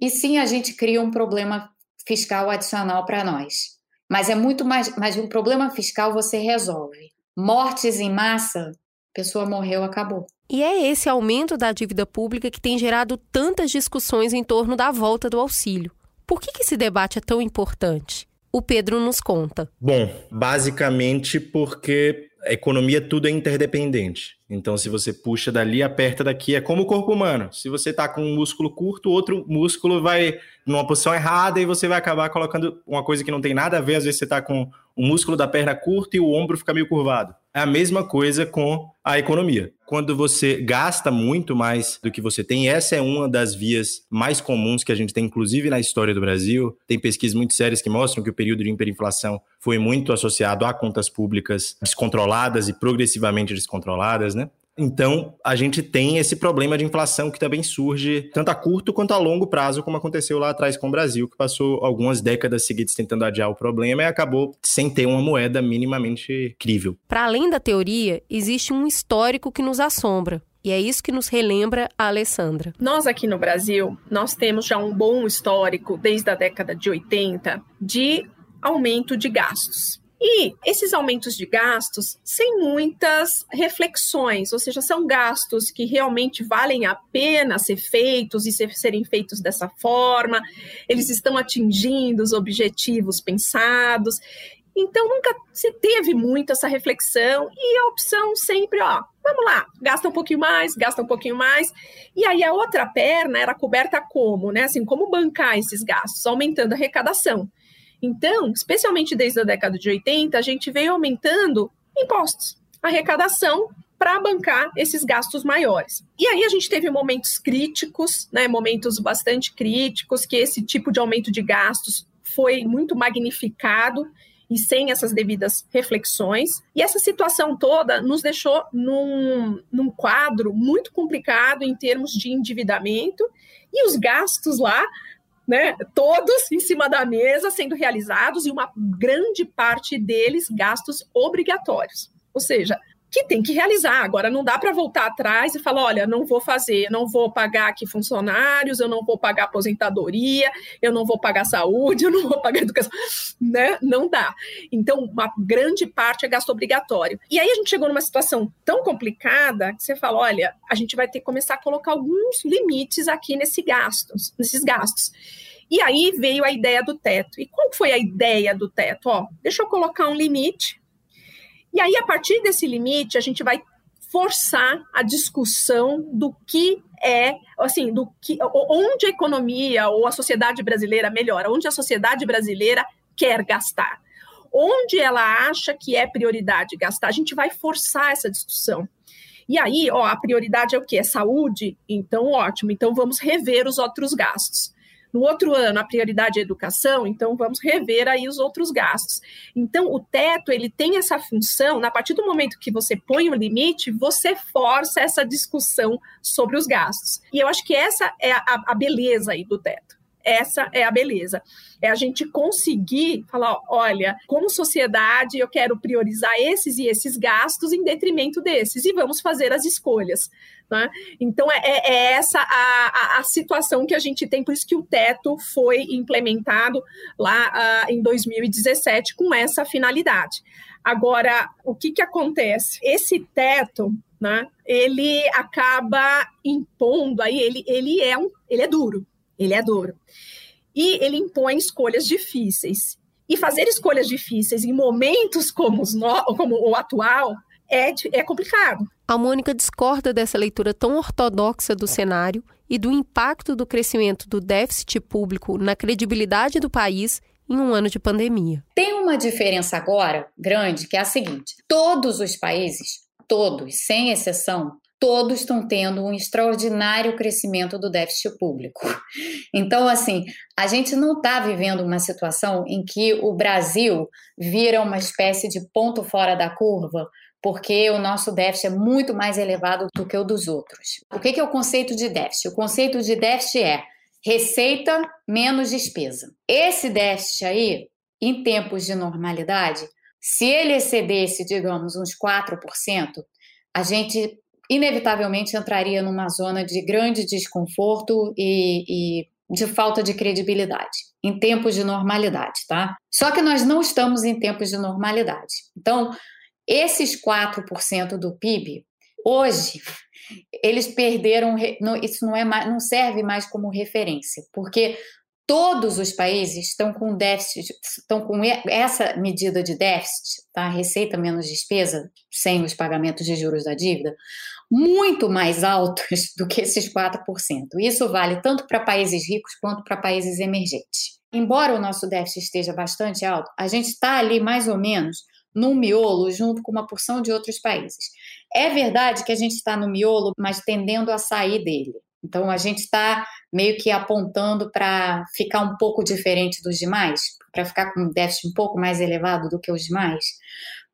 e sim a gente cria um problema fiscal adicional para nós. Mas é muito mais, mas um problema fiscal você resolve. Mortes em massa, pessoa morreu, acabou. E é esse aumento da dívida pública que tem gerado tantas discussões em torno da volta do auxílio. Por que, que esse debate é tão importante? O Pedro nos conta. Bom, basicamente porque a economia tudo é interdependente. Então, se você puxa dali, aperta daqui, é como o corpo humano. Se você está com um músculo curto, outro músculo vai numa posição errada e você vai acabar colocando uma coisa que não tem nada a ver. Às vezes você está com o músculo da perna curto e o ombro fica meio curvado. É a mesma coisa com a economia. Quando você gasta muito mais do que você tem, essa é uma das vias mais comuns que a gente tem, inclusive na história do Brasil. Tem pesquisas muito sérias que mostram que o período de hiperinflação foi muito associado a contas públicas descontroladas e progressivamente descontroladas, né? Então, a gente tem esse problema de inflação que também surge tanto a curto quanto a longo prazo, como aconteceu lá atrás com o Brasil, que passou algumas décadas seguidas tentando adiar o problema e acabou sem ter uma moeda minimamente crível. Para além da teoria, existe um histórico que nos assombra. E é isso que nos relembra a Alessandra. Nós aqui no Brasil, nós temos já um bom histórico desde a década de 80 de aumento de gastos. E esses aumentos de gastos sem muitas reflexões, ou seja, são gastos que realmente valem a pena ser feitos e ser, serem feitos dessa forma, eles estão atingindo os objetivos pensados. Então nunca se teve muito essa reflexão e a opção sempre, ó, vamos lá, gasta um pouquinho mais, gasta um pouquinho mais. E aí a outra perna era coberta como, né? Assim, como bancar esses gastos? Aumentando a arrecadação. Então, especialmente desde a década de 80, a gente veio aumentando impostos, arrecadação para bancar esses gastos maiores. E aí a gente teve momentos críticos, né, momentos bastante críticos, que esse tipo de aumento de gastos foi muito magnificado e sem essas devidas reflexões. E essa situação toda nos deixou num, num quadro muito complicado em termos de endividamento e os gastos lá né, todos em cima da mesa sendo realizados e uma grande parte deles gastos obrigatórios. Ou seja, que tem que realizar. Agora não dá para voltar atrás e falar, olha, não vou fazer, não vou pagar aqui funcionários, eu não vou pagar aposentadoria, eu não vou pagar saúde, eu não vou pagar educação, né? Não dá. Então, uma grande parte é gasto obrigatório. E aí a gente chegou numa situação tão complicada que você fala, olha, a gente vai ter que começar a colocar alguns limites aqui nesse gastos, nesses gastos. E aí veio a ideia do teto. E qual foi a ideia do teto? Ó, deixa eu colocar um limite e aí, a partir desse limite, a gente vai forçar a discussão do que é, assim, do que onde a economia ou a sociedade brasileira melhora, onde a sociedade brasileira quer gastar, onde ela acha que é prioridade gastar. A gente vai forçar essa discussão. E aí, ó, a prioridade é o quê? É saúde? Então, ótimo. Então, vamos rever os outros gastos. No outro ano, a prioridade é educação, então vamos rever aí os outros gastos. Então, o teto, ele tem essa função, a partir do momento que você põe o um limite, você força essa discussão sobre os gastos. E eu acho que essa é a, a beleza aí do teto. Essa é a beleza. É a gente conseguir falar: olha, como sociedade, eu quero priorizar esses e esses gastos em detrimento desses, e vamos fazer as escolhas. Né? Então, é, é, é essa a, a, a, situação que a gente tem, por isso que o teto foi implementado lá uh, em 2017 com essa finalidade. Agora, o que, que acontece? Esse teto, né, ele acaba impondo aí, ele, ele, é um, ele é duro, ele é duro. E ele impõe escolhas difíceis. E fazer escolhas difíceis em momentos como, os no, como o atual é, é complicado. A Mônica discorda dessa leitura tão ortodoxa do cenário e do impacto do crescimento do déficit público na credibilidade do país em um ano de pandemia. Tem uma diferença agora grande que é a seguinte: todos os países, todos, sem exceção, todos estão tendo um extraordinário crescimento do déficit público. Então, assim, a gente não está vivendo uma situação em que o Brasil vira uma espécie de ponto fora da curva, porque o nosso déficit é muito mais elevado do que o dos outros. O que é o conceito de déficit? O conceito de déficit é receita menos despesa. Esse déficit aí, em tempos de normalidade, se ele excedesse, digamos, uns 4%, a gente inevitavelmente entraria numa zona de grande desconforto e, e de falta de credibilidade em tempos de normalidade, tá? Só que nós não estamos em tempos de normalidade. Então, esses 4% do PIB, hoje, eles perderam, isso não, é não serve mais como referência, porque todos os países estão com déficit, estão com essa medida de déficit, tá? receita menos despesa, sem os pagamentos de juros da dívida, muito mais altos do que esses 4%. Isso vale tanto para países ricos quanto para países emergentes. Embora o nosso déficit esteja bastante alto, a gente está ali mais ou menos no miolo junto com uma porção de outros países. É verdade que a gente está no miolo, mas tendendo a sair dele. Então a gente está meio que apontando para ficar um pouco diferente dos demais, para ficar com um déficit um pouco mais elevado do que os demais.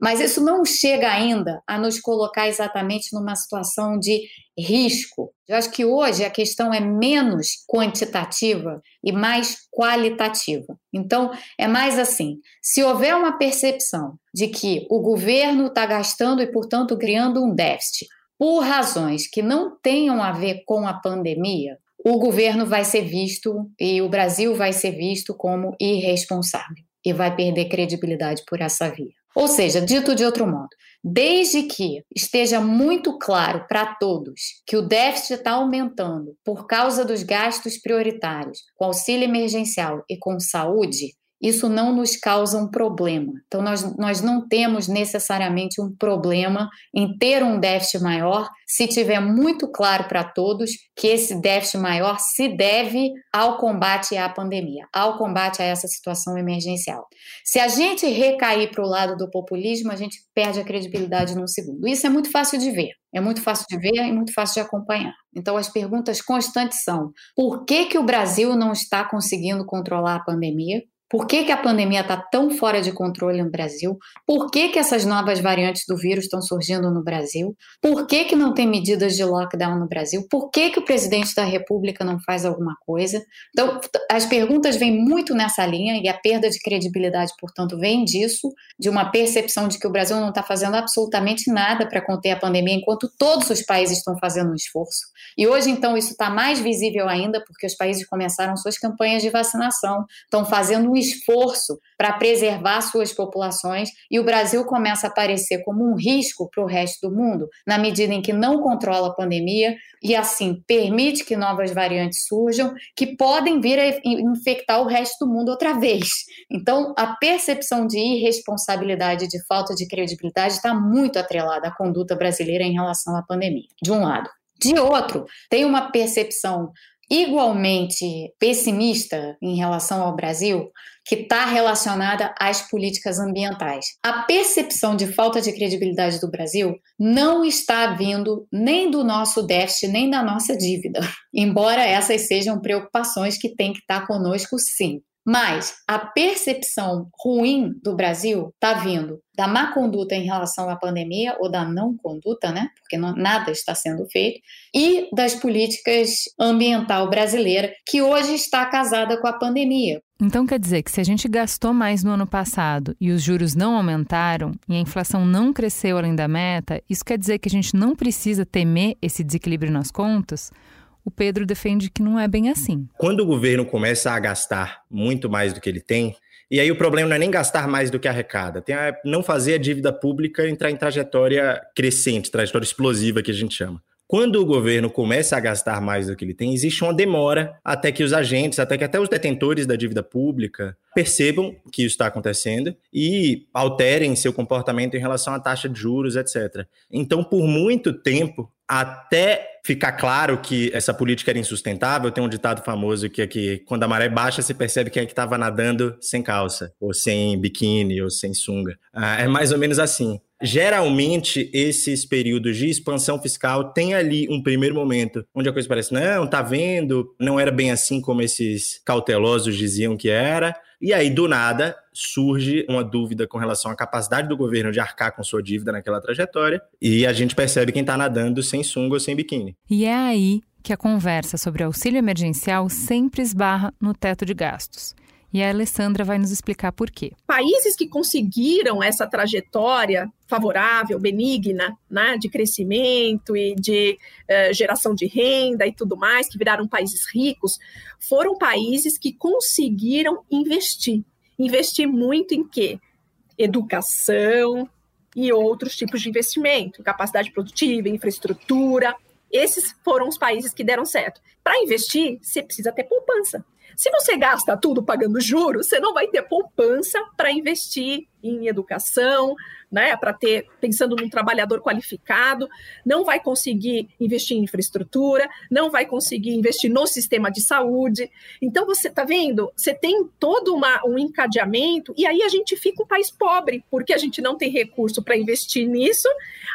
Mas isso não chega ainda a nos colocar exatamente numa situação de risco. Eu acho que hoje a questão é menos quantitativa e mais qualitativa. Então, é mais assim: se houver uma percepção de que o governo está gastando e, portanto, criando um déficit por razões que não tenham a ver com a pandemia, o governo vai ser visto e o Brasil vai ser visto como irresponsável e vai perder credibilidade por essa via. Ou seja, dito de outro modo, desde que esteja muito claro para todos que o déficit está aumentando por causa dos gastos prioritários com auxílio emergencial e com saúde, isso não nos causa um problema. Então, nós, nós não temos necessariamente um problema em ter um déficit maior, se tiver muito claro para todos que esse déficit maior se deve ao combate à pandemia, ao combate a essa situação emergencial. Se a gente recair para o lado do populismo, a gente perde a credibilidade num segundo. Isso é muito fácil de ver. É muito fácil de ver e muito fácil de acompanhar. Então, as perguntas constantes são: por que, que o Brasil não está conseguindo controlar a pandemia? Por que, que a pandemia está tão fora de controle no Brasil? Por que, que essas novas variantes do vírus estão surgindo no Brasil? Por que, que não tem medidas de lockdown no Brasil? Por que, que o presidente da República não faz alguma coisa? Então, as perguntas vêm muito nessa linha e a perda de credibilidade, portanto, vem disso, de uma percepção de que o Brasil não está fazendo absolutamente nada para conter a pandemia, enquanto todos os países estão fazendo um esforço. E hoje, então, isso está mais visível ainda porque os países começaram suas campanhas de vacinação, estão fazendo um esforço para preservar suas populações e o Brasil começa a aparecer como um risco para o resto do mundo, na medida em que não controla a pandemia e, assim, permite que novas variantes surjam que podem vir a infectar o resto do mundo outra vez. Então, a percepção de irresponsabilidade, de falta de credibilidade, está muito atrelada à conduta brasileira em relação à pandemia, de um lado. De outro, tem uma percepção igualmente pessimista em relação ao Brasil, que está relacionada às políticas ambientais. A percepção de falta de credibilidade do Brasil não está vindo nem do nosso déficit, nem da nossa dívida, embora essas sejam preocupações que têm que estar tá conosco sim. Mas a percepção ruim do Brasil está vindo da má conduta em relação à pandemia ou da não conduta, né? Porque não, nada está sendo feito, e das políticas ambiental brasileira, que hoje está casada com a pandemia. Então quer dizer que se a gente gastou mais no ano passado e os juros não aumentaram e a inflação não cresceu além da meta, isso quer dizer que a gente não precisa temer esse desequilíbrio nas contas? O Pedro defende que não é bem assim. Quando o governo começa a gastar muito mais do que ele tem, e aí o problema não é nem gastar mais do que arrecada, tem a não fazer a dívida pública entrar em trajetória crescente, trajetória explosiva que a gente chama. Quando o governo começa a gastar mais do que ele tem, existe uma demora até que os agentes, até que até os detentores da dívida pública percebam que isso está acontecendo e alterem seu comportamento em relação à taxa de juros, etc. Então, por muito tempo, até ficar claro que essa política era insustentável, tem um ditado famoso que é que quando a maré baixa se percebe quem é que estava nadando sem calça, ou sem biquíni, ou sem sunga. Ah, é mais ou menos assim. Geralmente, esses períodos de expansão fiscal tem ali um primeiro momento onde a coisa parece, não, tá vendo, não era bem assim como esses cautelosos diziam que era. E aí, do nada, surge uma dúvida com relação à capacidade do governo de arcar com sua dívida naquela trajetória, e a gente percebe quem está nadando sem sunga ou sem biquíni. E é aí que a conversa sobre auxílio emergencial sempre esbarra no teto de gastos. E a Alessandra vai nos explicar por quê. Países que conseguiram essa trajetória favorável, benigna, né, de crescimento e de uh, geração de renda e tudo mais, que viraram países ricos, foram países que conseguiram investir. Investir muito em quê? Educação e outros tipos de investimento, capacidade produtiva, infraestrutura. Esses foram os países que deram certo. Para investir, você precisa ter poupança. Se você gasta tudo pagando juros, você não vai ter poupança para investir em educação, né, para ter pensando num trabalhador qualificado, não vai conseguir investir em infraestrutura, não vai conseguir investir no sistema de saúde. Então você está vendo, você tem todo uma, um encadeamento e aí a gente fica um país pobre porque a gente não tem recurso para investir nisso,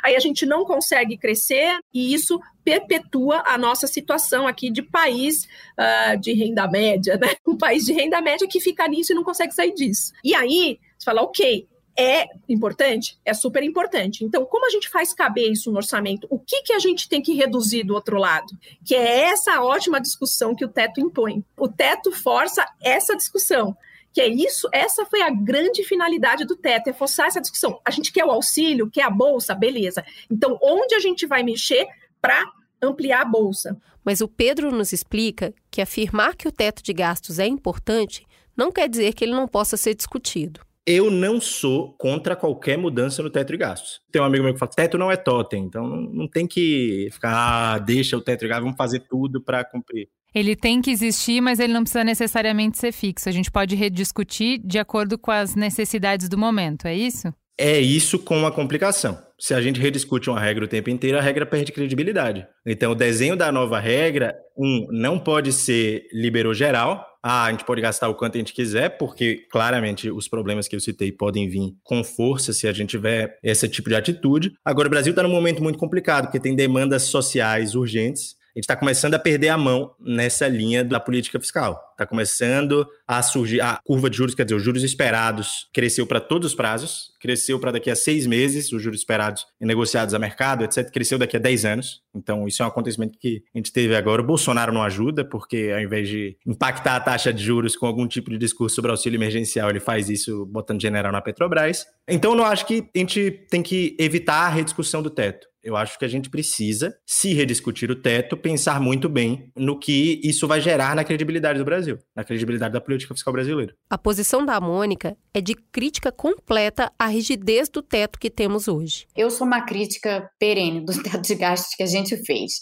aí a gente não consegue crescer e isso perpetua a nossa situação aqui de país uh, de renda média, né? Um país de renda média que fica nisso e não consegue sair disso. E aí você fala, ok, é importante? É super importante. Então, como a gente faz caber isso no orçamento? O que, que a gente tem que reduzir do outro lado? Que é essa ótima discussão que o teto impõe. O teto força essa discussão que é isso, essa foi a grande finalidade do teto, é forçar essa discussão. A gente quer o auxílio, quer a bolsa, beleza. Então, onde a gente vai mexer para ampliar a bolsa? Mas o Pedro nos explica que afirmar que o teto de gastos é importante não quer dizer que ele não possa ser discutido. Eu não sou contra qualquer mudança no teto de gastos. Tem um amigo meu que fala: teto não é totem, então não, tem que ficar, ah, deixa o teto de gastos, vamos fazer tudo para cumprir. Ele tem que existir, mas ele não precisa necessariamente ser fixo. A gente pode rediscutir de acordo com as necessidades do momento, é isso? É isso com a complicação. Se a gente rediscute uma regra o tempo inteiro, a regra perde credibilidade. Então, o desenho da nova regra, um, não pode ser liberou geral, ah, a gente pode gastar o quanto a gente quiser, porque claramente os problemas que eu citei podem vir com força se a gente tiver esse tipo de atitude. Agora, o Brasil está num momento muito complicado, porque tem demandas sociais urgentes a gente está começando a perder a mão nessa linha da política fiscal. Está começando a surgir a curva de juros, quer dizer, os juros esperados cresceu para todos os prazos, cresceu para daqui a seis meses, os juros esperados negociados a mercado, etc., cresceu daqui a dez anos. Então, isso é um acontecimento que a gente teve agora. O Bolsonaro não ajuda, porque ao invés de impactar a taxa de juros com algum tipo de discurso sobre auxílio emergencial, ele faz isso botando general na Petrobras. Então, eu não acho que a gente tem que evitar a rediscussão do teto. Eu acho que a gente precisa, se rediscutir o teto, pensar muito bem no que isso vai gerar na credibilidade do Brasil, na credibilidade da política fiscal brasileira. A posição da Mônica é de crítica completa à rigidez do teto que temos hoje. Eu sou uma crítica perene do teto de gastos que a gente fez.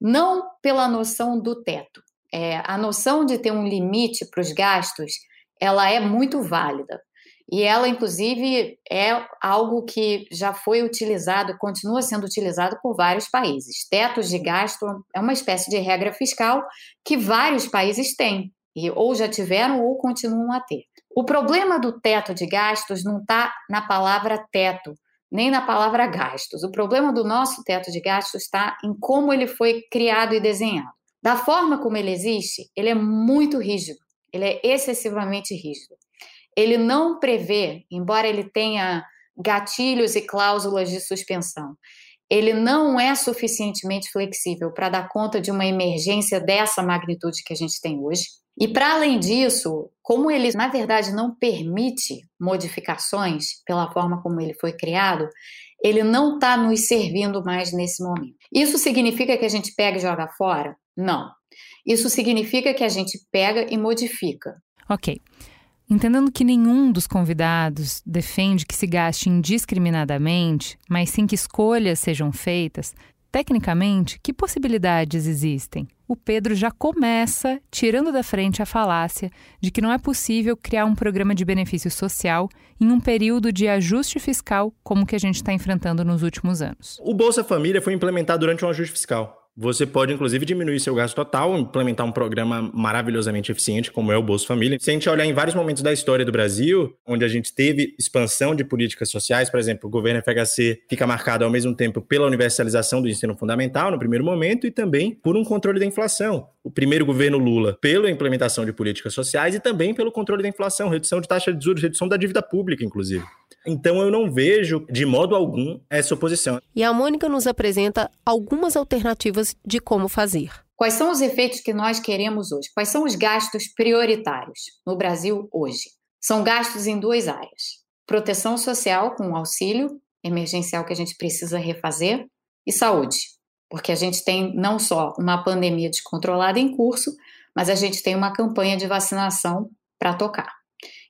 Não pela noção do teto. É, a noção de ter um limite para os gastos, ela é muito válida. E ela, inclusive, é algo que já foi utilizado, continua sendo utilizado por vários países. Tetos de gasto é uma espécie de regra fiscal que vários países têm, e ou já tiveram ou continuam a ter. O problema do teto de gastos não está na palavra teto, nem na palavra gastos. O problema do nosso teto de gastos está em como ele foi criado e desenhado. Da forma como ele existe, ele é muito rígido, ele é excessivamente rígido ele não prevê, embora ele tenha gatilhos e cláusulas de suspensão, ele não é suficientemente flexível para dar conta de uma emergência dessa magnitude que a gente tem hoje. E para além disso, como ele na verdade não permite modificações pela forma como ele foi criado, ele não está nos servindo mais nesse momento. Isso significa que a gente pega e joga fora? Não. Isso significa que a gente pega e modifica. Ok. Entendendo que nenhum dos convidados defende que se gaste indiscriminadamente, mas sim que escolhas sejam feitas, tecnicamente, que possibilidades existem? O Pedro já começa tirando da frente a falácia de que não é possível criar um programa de benefício social em um período de ajuste fiscal como o que a gente está enfrentando nos últimos anos. O Bolsa Família foi implementado durante um ajuste fiscal. Você pode, inclusive, diminuir seu gasto total, implementar um programa maravilhosamente eficiente, como é o Bolsa Família. Se a gente olhar em vários momentos da história do Brasil, onde a gente teve expansão de políticas sociais, por exemplo, o governo FHC fica marcado ao mesmo tempo pela universalização do ensino fundamental no primeiro momento e também por um controle da inflação. O primeiro governo Lula, pela implementação de políticas sociais e também pelo controle da inflação, redução de taxa de juros, redução da dívida pública, inclusive. Então eu não vejo de modo algum essa oposição. E a Mônica nos apresenta algumas alternativas de como fazer. Quais são os efeitos que nós queremos hoje? Quais são os gastos prioritários no Brasil hoje? São gastos em duas áreas: proteção social, com auxílio emergencial que a gente precisa refazer, e saúde, porque a gente tem não só uma pandemia descontrolada em curso, mas a gente tem uma campanha de vacinação para tocar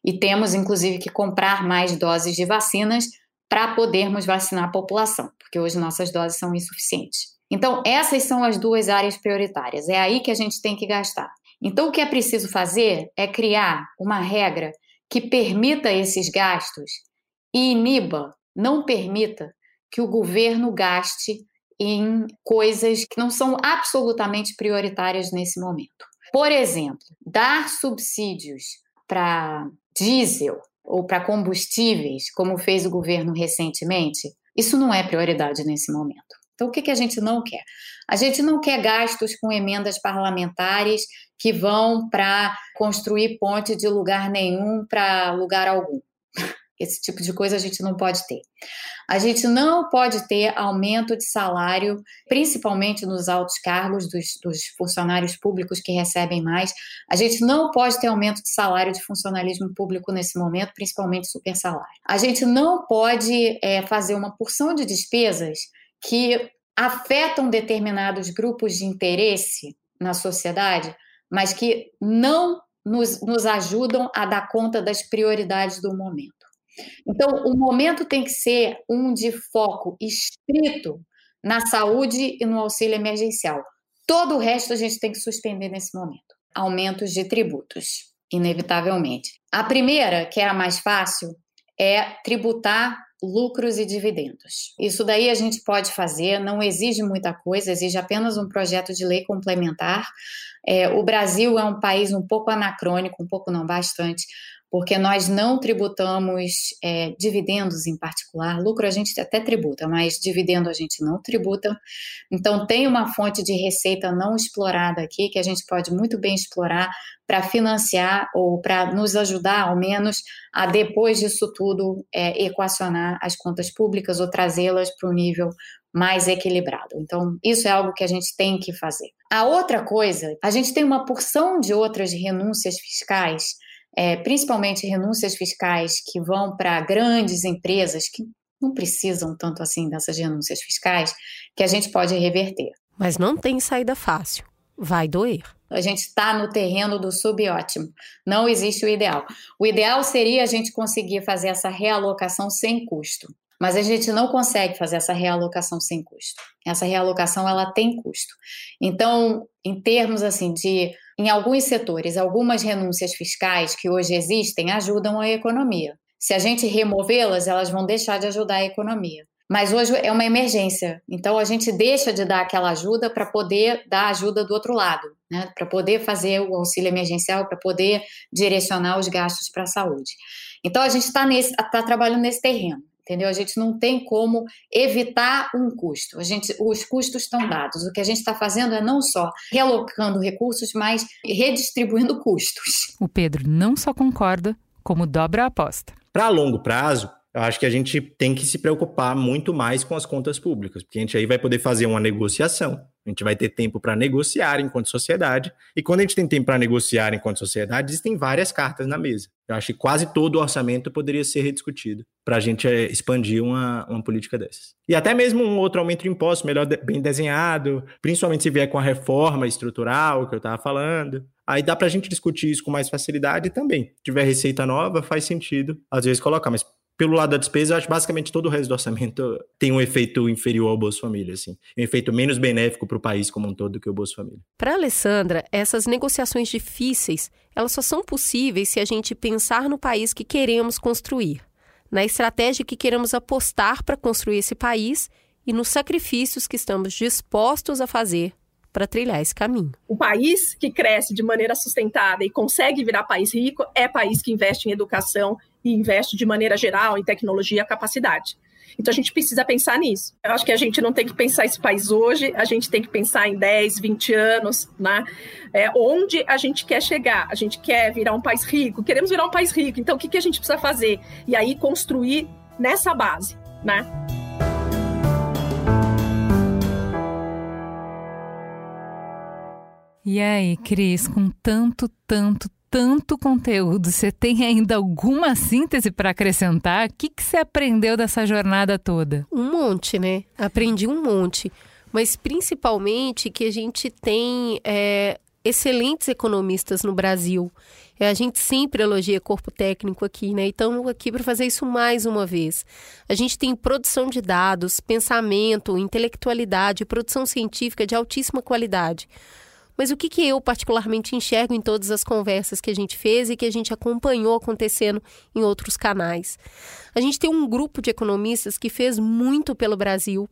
e temos, inclusive, que comprar mais doses de vacinas para podermos vacinar a população, porque hoje nossas doses são insuficientes. Então, essas são as duas áreas prioritárias, é aí que a gente tem que gastar. Então, o que é preciso fazer é criar uma regra que permita esses gastos e iniba, não permita que o governo gaste em coisas que não são absolutamente prioritárias nesse momento. Por exemplo, dar subsídios para diesel ou para combustíveis, como fez o governo recentemente, isso não é prioridade nesse momento. Então, o que, que a gente não quer? A gente não quer gastos com emendas parlamentares que vão para construir ponte de lugar nenhum para lugar algum. Esse tipo de coisa a gente não pode ter. A gente não pode ter aumento de salário, principalmente nos altos cargos dos, dos, funcionários públicos que recebem mais. A gente não pode ter aumento de salário de funcionalismo público nesse momento, principalmente super salário. A gente não pode é, fazer uma porção de despesas que afetam determinados grupos de interesse na sociedade, mas que não nos, nos ajudam a dar conta das prioridades do momento. Então, o momento tem que ser um de foco estrito na saúde e no auxílio emergencial. Todo o resto a gente tem que suspender nesse momento. Aumentos de tributos, inevitavelmente. A primeira, que é a mais fácil, é tributar lucros e dividendos. Isso daí a gente pode fazer, não exige muita coisa, exige apenas um projeto de lei complementar. É, o Brasil é um país um pouco anacrônico, um pouco não bastante, porque nós não tributamos é, dividendos em particular, lucro a gente até tributa, mas dividendo a gente não tributa. Então, tem uma fonte de receita não explorada aqui que a gente pode muito bem explorar para financiar ou para nos ajudar, ao menos, a depois disso tudo é, equacionar as contas públicas ou trazê-las para um nível mais equilibrado. Então, isso é algo que a gente tem que fazer. A outra coisa, a gente tem uma porção de outras renúncias fiscais é, principalmente renúncias fiscais que vão para grandes empresas que não precisam tanto assim dessas renúncias fiscais, que a gente pode reverter. Mas não tem saída fácil. Vai doer. A gente está no terreno do subótimo. Não existe o ideal. O ideal seria a gente conseguir fazer essa realocação sem custo. Mas a gente não consegue fazer essa realocação sem custo. Essa realocação ela tem custo. Então, em termos assim de em alguns setores, algumas renúncias fiscais que hoje existem ajudam a economia. Se a gente removê-las, elas vão deixar de ajudar a economia. Mas hoje é uma emergência, então a gente deixa de dar aquela ajuda para poder dar ajuda do outro lado, né? para poder fazer o auxílio emergencial, para poder direcionar os gastos para a saúde. Então a gente está tá trabalhando nesse terreno entendeu? A gente não tem como evitar um custo. A gente, os custos estão dados. O que a gente está fazendo é não só relocando recursos, mas redistribuindo custos. O Pedro não só concorda, como dobra a aposta. Para longo prazo, eu acho que a gente tem que se preocupar muito mais com as contas públicas, porque a gente aí vai poder fazer uma negociação. A gente vai ter tempo para negociar enquanto sociedade. E quando a gente tem tempo para negociar enquanto sociedade, existem várias cartas na mesa. Eu acho que quase todo o orçamento poderia ser rediscutido para a gente é, expandir uma, uma política dessas. E até mesmo um outro aumento de impostos, melhor de, bem desenhado, principalmente se vier com a reforma estrutural que eu estava falando. Aí dá para a gente discutir isso com mais facilidade também. Se tiver receita nova, faz sentido, às vezes, colocar. Mas pelo lado da despesa, eu acho que basicamente todo o resto do orçamento tem um efeito inferior ao Bolsa Família, assim. Um efeito menos benéfico para o país como um todo do que o Bolsa Família. Para Alessandra, essas negociações difíceis, elas só são possíveis se a gente pensar no país que queremos construir, na estratégia que queremos apostar para construir esse país e nos sacrifícios que estamos dispostos a fazer para trilhar esse caminho. O país que cresce de maneira sustentada e consegue virar país rico é país que investe em educação e investe de maneira geral em tecnologia e capacidade. Então a gente precisa pensar nisso. Eu acho que a gente não tem que pensar esse país hoje, a gente tem que pensar em 10, 20 anos, né? É, onde a gente quer chegar? A gente quer virar um país rico, queremos virar um país rico, então o que, que a gente precisa fazer? E aí construir nessa base, né? E aí, Cris, com tanto, tanto, tanto conteúdo, você tem ainda alguma síntese para acrescentar? O que, que você aprendeu dessa jornada toda? Um monte, né? Aprendi um monte. Mas principalmente que a gente tem é, excelentes economistas no Brasil. A gente sempre elogia corpo técnico aqui, né? Então, aqui para fazer isso mais uma vez. A gente tem produção de dados, pensamento, intelectualidade, produção científica de altíssima qualidade. Mas o que, que eu particularmente enxergo em todas as conversas que a gente fez e que a gente acompanhou acontecendo em outros canais? A gente tem um grupo de economistas que fez muito pelo Brasil,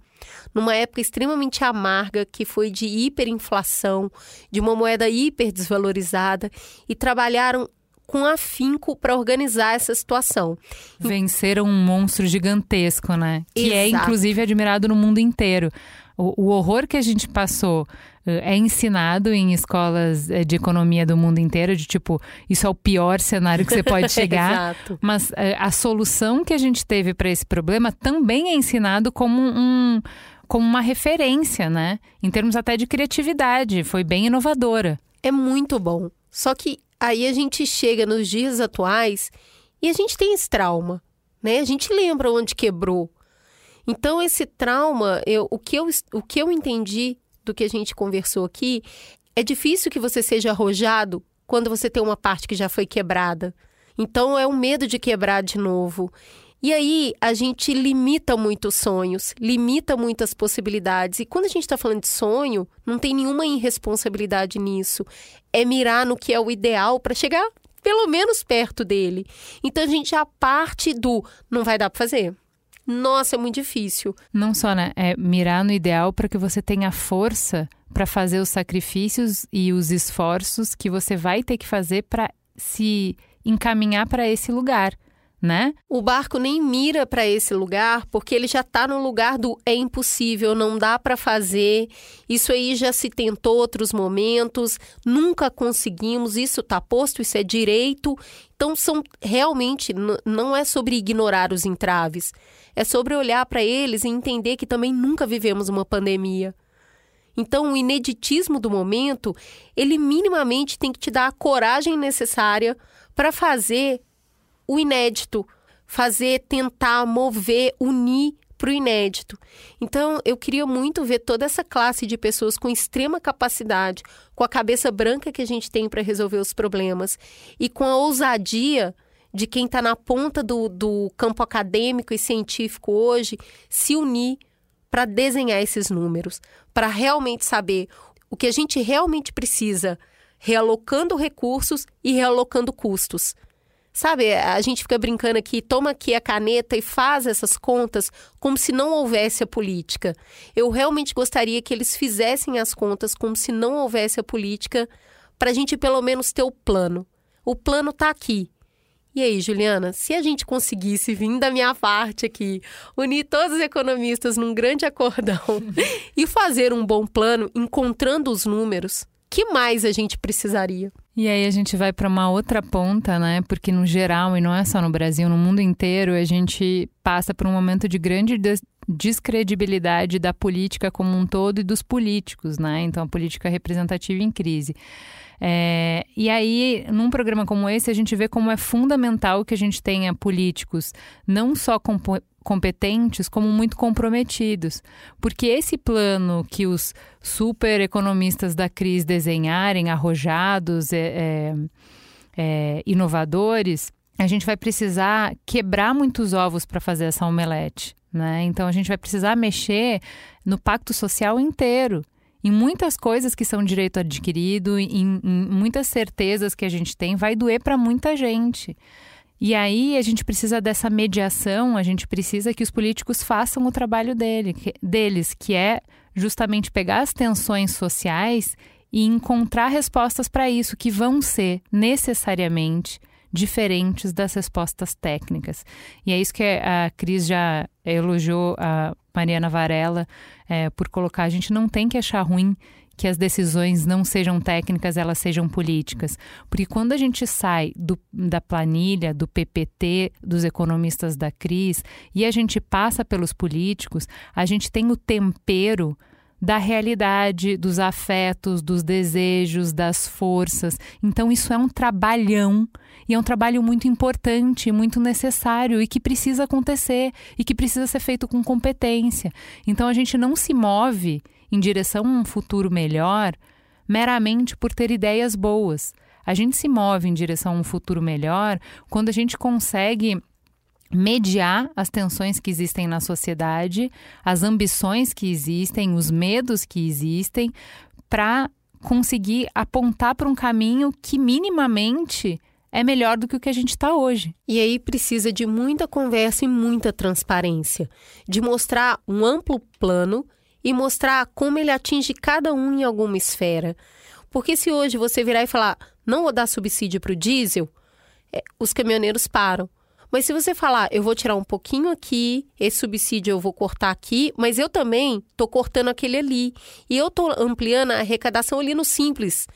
numa época extremamente amarga, que foi de hiperinflação, de uma moeda hiper desvalorizada, e trabalharam com afinco para organizar essa situação. Venceram um monstro gigantesco, né? Que é, Exato. é inclusive admirado no mundo inteiro. O, o horror que a gente passou é ensinado em escolas de economia do mundo inteiro, de tipo, isso é o pior cenário que você pode chegar. Mas a solução que a gente teve para esse problema também é ensinado como um como uma referência, né? Em termos até de criatividade, foi bem inovadora. É muito bom. Só que aí a gente chega nos dias atuais e a gente tem esse trauma, né? A gente lembra onde quebrou. Então esse trauma, eu, o, que eu, o que eu entendi do que a gente conversou aqui, é difícil que você seja arrojado quando você tem uma parte que já foi quebrada. Então é o medo de quebrar de novo. E aí a gente limita muito os sonhos, limita muitas possibilidades. E quando a gente está falando de sonho, não tem nenhuma irresponsabilidade nisso. É mirar no que é o ideal para chegar pelo menos perto dele. Então a gente já parte do não vai dar para fazer. Nossa, é muito difícil. Não só, né? É mirar no ideal para que você tenha força para fazer os sacrifícios e os esforços que você vai ter que fazer para se encaminhar para esse lugar né? O barco nem mira para esse lugar porque ele já está no lugar do é impossível, não dá para fazer. Isso aí já se tentou outros momentos, nunca conseguimos. Isso está posto, isso é direito. Então são realmente não é sobre ignorar os entraves, é sobre olhar para eles e entender que também nunca vivemos uma pandemia. Então, o ineditismo do momento, ele minimamente tem que te dar a coragem necessária para fazer o inédito, fazer, tentar mover, unir para o inédito. Então, eu queria muito ver toda essa classe de pessoas com extrema capacidade, com a cabeça branca que a gente tem para resolver os problemas e com a ousadia de quem está na ponta do, do campo acadêmico e científico hoje se unir para desenhar esses números, para realmente saber o que a gente realmente precisa, realocando recursos e realocando custos. Sabe, a gente fica brincando aqui, toma aqui a caneta e faz essas contas como se não houvesse a política. Eu realmente gostaria que eles fizessem as contas como se não houvesse a política, para a gente pelo menos ter o plano. O plano está aqui. E aí, Juliana, se a gente conseguisse vir da minha parte aqui, unir todos os economistas num grande acordão e fazer um bom plano, encontrando os números, que mais a gente precisaria? E aí a gente vai para uma outra ponta, né? Porque no geral, e não é só no Brasil, no mundo inteiro, a gente passa por um momento de grande descredibilidade da política como um todo e dos políticos, né? Então a política representativa em crise. É, e aí, num programa como esse, a gente vê como é fundamental que a gente tenha políticos não só competentes, como muito comprometidos. Porque esse plano que os super economistas da crise desenharem, arrojados, é, é, é, inovadores, a gente vai precisar quebrar muitos ovos para fazer essa omelete. Né? Então a gente vai precisar mexer no pacto social inteiro. Em muitas coisas que são direito adquirido, em, em muitas certezas que a gente tem, vai doer para muita gente. E aí a gente precisa dessa mediação, a gente precisa que os políticos façam o trabalho dele, que, deles, que é justamente pegar as tensões sociais e encontrar respostas para isso, que vão ser necessariamente diferentes das respostas técnicas. E é isso que a Cris já elogiou a Mariana Varela é, por colocar. A gente não tem que achar ruim que as decisões não sejam técnicas, elas sejam políticas. Porque quando a gente sai do, da planilha, do PPT, dos economistas da Cris, e a gente passa pelos políticos, a gente tem o tempero da realidade, dos afetos, dos desejos, das forças. Então, isso é um trabalhão e é um trabalho muito importante, muito necessário e que precisa acontecer e que precisa ser feito com competência. Então, a gente não se move em direção a um futuro melhor meramente por ter ideias boas. A gente se move em direção a um futuro melhor quando a gente consegue mediar as tensões que existem na sociedade, as ambições que existem, os medos que existem, para conseguir apontar para um caminho que minimamente é melhor do que o que a gente está hoje. E aí precisa de muita conversa e muita transparência, de mostrar um amplo plano e mostrar como ele atinge cada um em alguma esfera. Porque se hoje você virar e falar, não vou dar subsídio para o diesel, é, os caminhoneiros param. Mas se você falar, eu vou tirar um pouquinho aqui, esse subsídio eu vou cortar aqui, mas eu também tô cortando aquele ali. E eu tô ampliando a arrecadação ali no simples.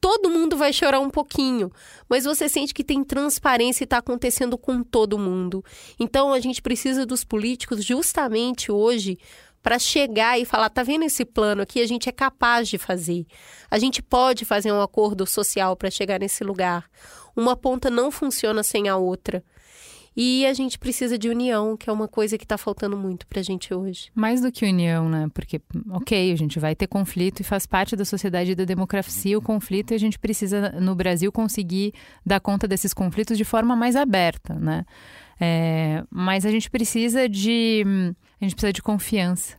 Todo mundo vai chorar um pouquinho, mas você sente que tem transparência e está acontecendo com todo mundo. Então a gente precisa dos políticos justamente hoje para chegar e falar: tá vendo esse plano aqui? A gente é capaz de fazer. A gente pode fazer um acordo social para chegar nesse lugar. Uma ponta não funciona sem a outra. E a gente precisa de união, que é uma coisa que está faltando muito para a gente hoje. Mais do que união, né? Porque, ok, a gente vai ter conflito e faz parte da sociedade e da democracia o conflito e a gente precisa, no Brasil, conseguir dar conta desses conflitos de forma mais aberta, né? É, mas a gente precisa de. A gente precisa de confiança.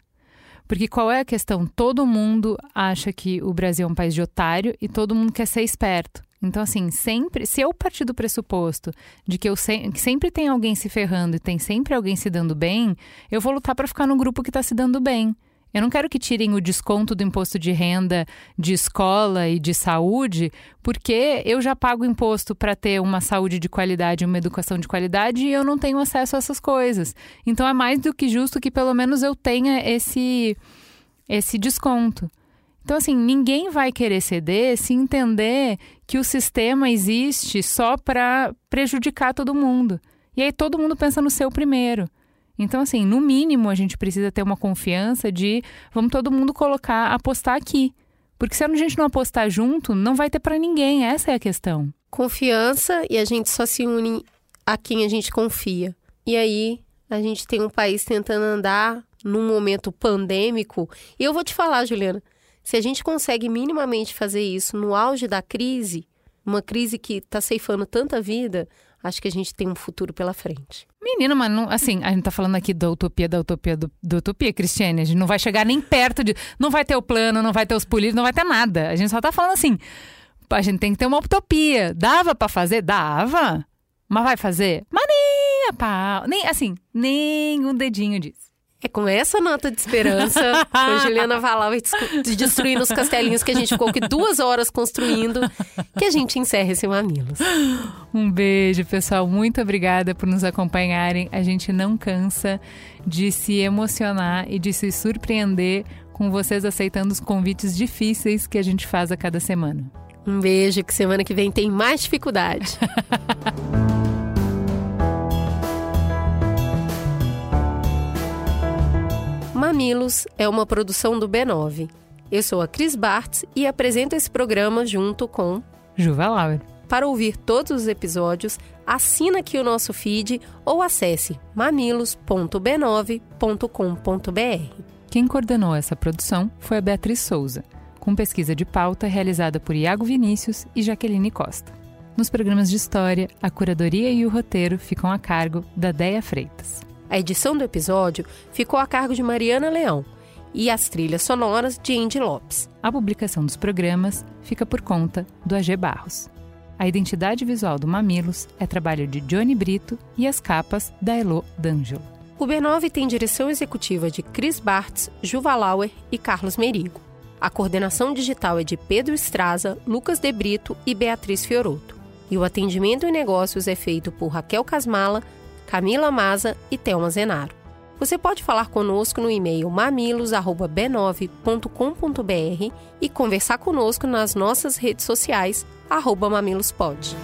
Porque qual é a questão? Todo mundo acha que o Brasil é um país de otário e todo mundo quer ser esperto. Então, assim, sempre, se eu partir do pressuposto de que eu se, que sempre tem alguém se ferrando e tem sempre alguém se dando bem, eu vou lutar para ficar no grupo que está se dando bem. Eu não quero que tirem o desconto do imposto de renda de escola e de saúde, porque eu já pago imposto para ter uma saúde de qualidade, uma educação de qualidade e eu não tenho acesso a essas coisas. Então é mais do que justo que pelo menos eu tenha esse esse desconto. Então, assim, ninguém vai querer ceder se entender que o sistema existe só para prejudicar todo mundo. E aí todo mundo pensa no seu primeiro. Então, assim, no mínimo a gente precisa ter uma confiança de vamos todo mundo colocar, apostar aqui. Porque se a gente não apostar junto, não vai ter para ninguém. Essa é a questão. Confiança e a gente só se une a quem a gente confia. E aí a gente tem um país tentando andar num momento pandêmico. E eu vou te falar, Juliana, se a gente consegue minimamente fazer isso no auge da crise, uma crise que está ceifando tanta vida, acho que a gente tem um futuro pela frente. Menina, mas não, assim, a gente tá falando aqui da utopia, da utopia, do, da utopia, Cristiane. A gente não vai chegar nem perto de. Não vai ter o plano, não vai ter os políticos, não vai ter nada. A gente só tá falando assim. A gente tem que ter uma utopia. Dava para fazer? Dava. Mas vai fazer? Mas nem a pau. Nem, assim, nem um dedinho disso. É com essa nota de esperança, com a Juliana Valau destruindo os castelinhos que a gente ficou aqui duas horas construindo, que a gente encerra esse Mamilos. Um beijo, pessoal. Muito obrigada por nos acompanharem. A gente não cansa de se emocionar e de se surpreender com vocês aceitando os convites difíceis que a gente faz a cada semana. Um beijo, que semana que vem tem mais dificuldade. Mamilos é uma produção do B9. Eu sou a Cris Bartz e apresento esse programa junto com Juva Lauer. Para ouvir todos os episódios, assina aqui o nosso feed ou acesse mamilos.b9.com.br. Quem coordenou essa produção foi a Beatriz Souza, com pesquisa de pauta realizada por Iago Vinícius e Jaqueline Costa. Nos programas de história, a curadoria e o roteiro ficam a cargo da Deia Freitas. A edição do episódio ficou a cargo de Mariana Leão e as trilhas sonoras de Andy Lopes. A publicação dos programas fica por conta do AG Barros. A identidade visual do Mamilos é trabalho de Johnny Brito e as capas da Elo D'Angelo. O B9 tem direção executiva de Chris Bartz, Juva Lauer e Carlos Merigo. A coordenação digital é de Pedro Estraza, Lucas De Brito e Beatriz Fioroto. E o atendimento em negócios é feito por Raquel Casmala, Camila Maza e Thelma Zenaro. Você pode falar conosco no e-mail mamilos@b9.com.br e conversar conosco nas nossas redes sociais @mamilospod.